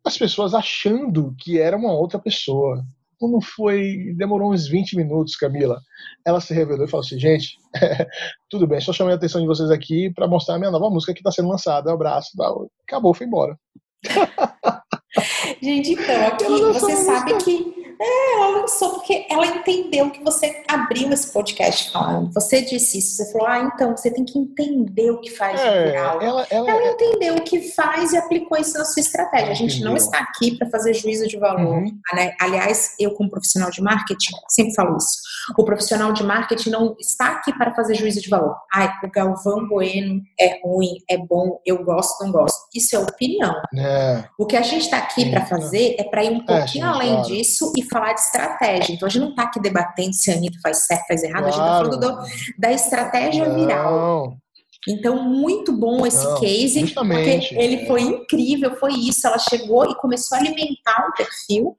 As pessoas achando que era uma outra pessoa. Não foi. Demorou uns 20 minutos, Camila. Ela se revelou e falou assim: gente, (laughs) tudo bem, só chamei a atenção de vocês aqui para mostrar a minha nova música que está sendo lançada. Um abraço. Tal. Acabou, foi embora. (laughs) gente, então, aqui você sabe que É, ela lançou porque ela entendeu que você abriu esse podcast falando. Você disse isso, você falou, ah, então você tem que entender o que faz é, viral. Ela, ela, ela, entendeu o que faz e aplicou isso na sua estratégia. A gente entendeu. não está aqui para fazer juízo de valor. Uhum. Né? Aliás, eu, como profissional de marketing, sempre falo isso. O profissional de marketing não está aqui para fazer juízo de valor. Ai, o Galvão Bueno é ruim, é bom, eu gosto, não gosto. Isso é opinião. É. O que a gente está aqui para fazer é para ir um é, pouquinho é, sim, além claro. disso e falar de estratégia. Então a gente não está aqui debatendo se a Anitta faz certo, faz errado, claro. a gente está falando do, da estratégia não. viral. Então, muito bom esse não, case, porque ele foi incrível, foi isso. Ela chegou e começou a alimentar um perfil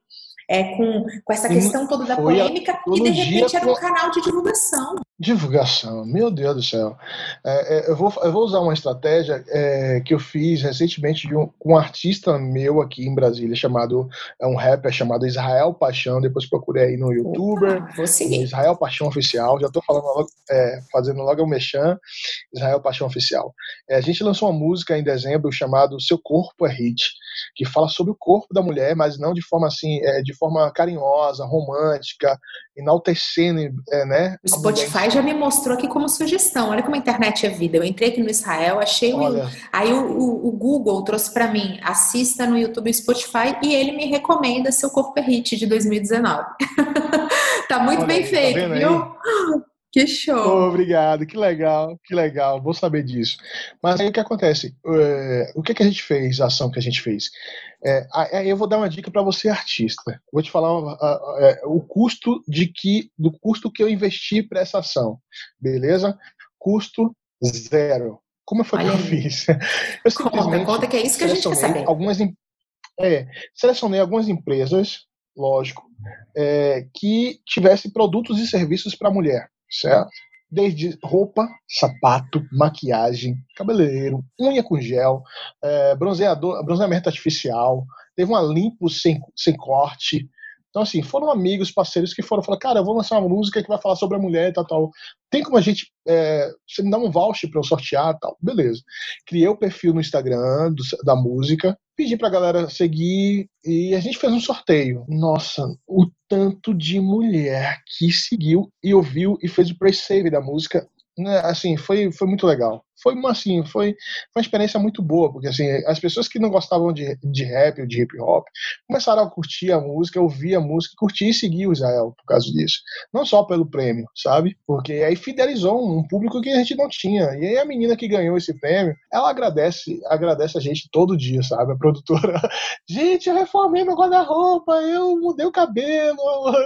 é, com, com essa questão toda da polêmica e de repente era um canal de divulgação. Divulgação, meu Deus do céu. É, é, eu, vou, eu vou usar uma estratégia é, que eu fiz recentemente de um, com um artista meu aqui em Brasília, chamado, é um rapper chamado Israel Paixão, depois procurei aí no YouTuber. Opa, Israel Paixão Oficial, já estou falando logo, é, fazendo logo o mechan, Israel Paixão Oficial. É, a gente lançou uma música em dezembro chamada Seu Corpo é Hit, que fala sobre o corpo da mulher, mas não de forma assim, é, de forma carinhosa, romântica, enaltecendo, é, né? O Spotify já me mostrou aqui como sugestão. Olha como a internet é vida. Eu entrei aqui no Israel, achei Olha. o. Aí o, o, o Google trouxe para mim, assista no YouTube e Spotify, e ele me recomenda Seu Corpo é Hit de 2019. (laughs) tá muito Olha bem aí, tá feito, tá viu? Que show! obrigado, que legal, que legal, vou saber disso. Mas aí o que acontece? É, o que, que a gente fez, a ação que a gente fez? É, aí eu vou dar uma dica para você, artista. Vou te falar uh, uh, uh, o custo de que, do custo que eu investi para essa ação, beleza? Custo zero. Como foi Olha que eu fiz? (laughs) Eu conta, conta que é isso que a gente quer saber. Algumas, é, selecionei algumas empresas, lógico, é, que tivessem produtos e serviços para mulher certo? Desde roupa, sapato, maquiagem, cabeleireiro, unha com gel, é, bronzeador, bronzeamento artificial, teve uma limpo sem, sem corte, então, assim, foram amigos, parceiros que foram falar, cara, eu vou lançar uma música que vai falar sobre a mulher e tal, tal. Tem como a gente, é, você me dá um voucher para eu sortear tal. Beleza. Criei o perfil no Instagram do, da música, pedi pra galera seguir e a gente fez um sorteio. Nossa, o tanto de mulher que seguiu e ouviu e fez o pre-save da música, né, assim, foi, foi muito legal foi uma assim, foi uma experiência muito boa, porque assim, as pessoas que não gostavam de, de rap ou de hip hop começaram a curtir a música, ouvir a música, curtir e seguir o Israel por causa disso. Não só pelo prêmio, sabe? Porque aí fidelizou um público que a gente não tinha. E aí a menina que ganhou esse prêmio, ela agradece, agradece a gente todo dia, sabe? A produtora. (laughs) gente, eu reformei meu guarda-roupa, eu mudei o cabelo,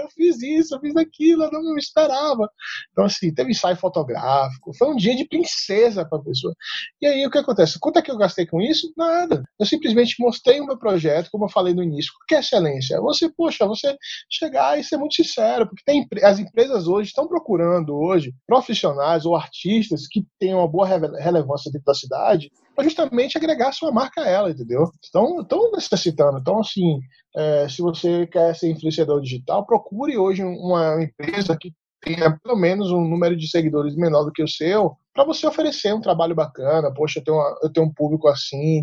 eu fiz isso, eu fiz aquilo, eu não me esperava. Então, assim, teve ensaio fotográfico, foi um dia de princesa pessoa. E aí o que acontece? Quanto é que eu gastei com isso? Nada. Eu simplesmente mostrei o meu projeto, como eu falei no início. Que é excelência? Você, poxa, você chegar e ser muito sincero, porque tem, as empresas hoje estão procurando hoje profissionais ou artistas que tenham uma boa relevância dentro da cidade para justamente agregar sua marca a ela, entendeu? Estão, estão necessitando. Então, assim, é, se você quer ser influenciador digital, procure hoje uma empresa que tenha pelo menos um número de seguidores menor do que o seu, para você oferecer um trabalho bacana. Poxa, eu tenho, uma, eu tenho um público assim,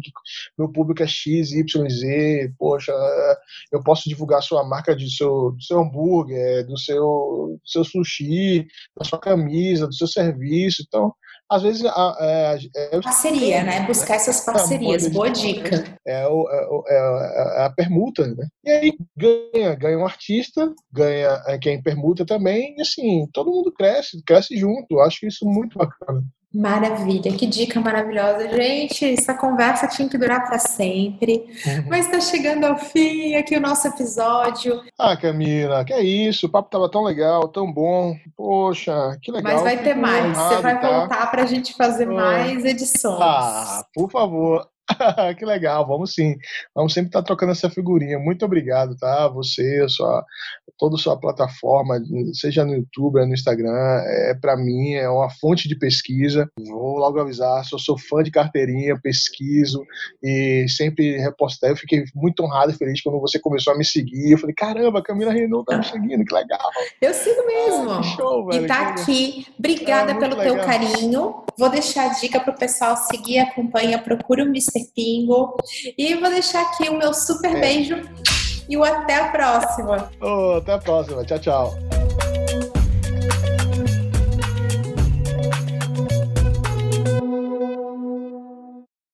meu público é X, Y, Z. Poxa, eu posso divulgar sua marca de seu, do seu hambúrguer, do seu, do seu sushi, da sua camisa, do seu serviço. Então, às vezes. É, é, Parceria, né? Buscar essas parcerias. Boa dica. É, o, é, é, a permuta, né? E aí ganha, ganha um artista, ganha quem permuta também, e assim, todo mundo cresce, cresce junto. Acho que isso muito bacana. Maravilha, que dica maravilhosa. Gente, essa conversa tinha que durar para sempre. (laughs) Mas está chegando ao fim aqui o nosso episódio. Ah, Camila, que é isso? O papo tava tão legal, tão bom. Poxa, que legal. Mas vai ter mais. Você vai tá? voltar para a gente fazer ah. mais edições. Ah, por favor. (laughs) que legal, vamos sim. Vamos sempre estar tá trocando essa figurinha. Muito obrigado, tá? Você, sua, toda a sua plataforma, seja no YouTube, no Instagram, é para mim é uma fonte de pesquisa. Vou logo avisar, sou, sou fã de carteirinha, pesquiso e sempre repostei. Eu fiquei muito honrado e feliz quando você começou a me seguir. Eu falei, caramba, a Camila Renault tá me seguindo, que legal. Eu sigo mesmo. Ah, show, velho, e tá aqui. Obrigada é, pelo legal. teu carinho. Vou deixar a dica pro pessoal seguir, acompanha, procura o Mr. (laughs) Pingo. E vou deixar aqui o meu super é. beijo e o até a próxima. Oh, até a próxima. Tchau, tchau.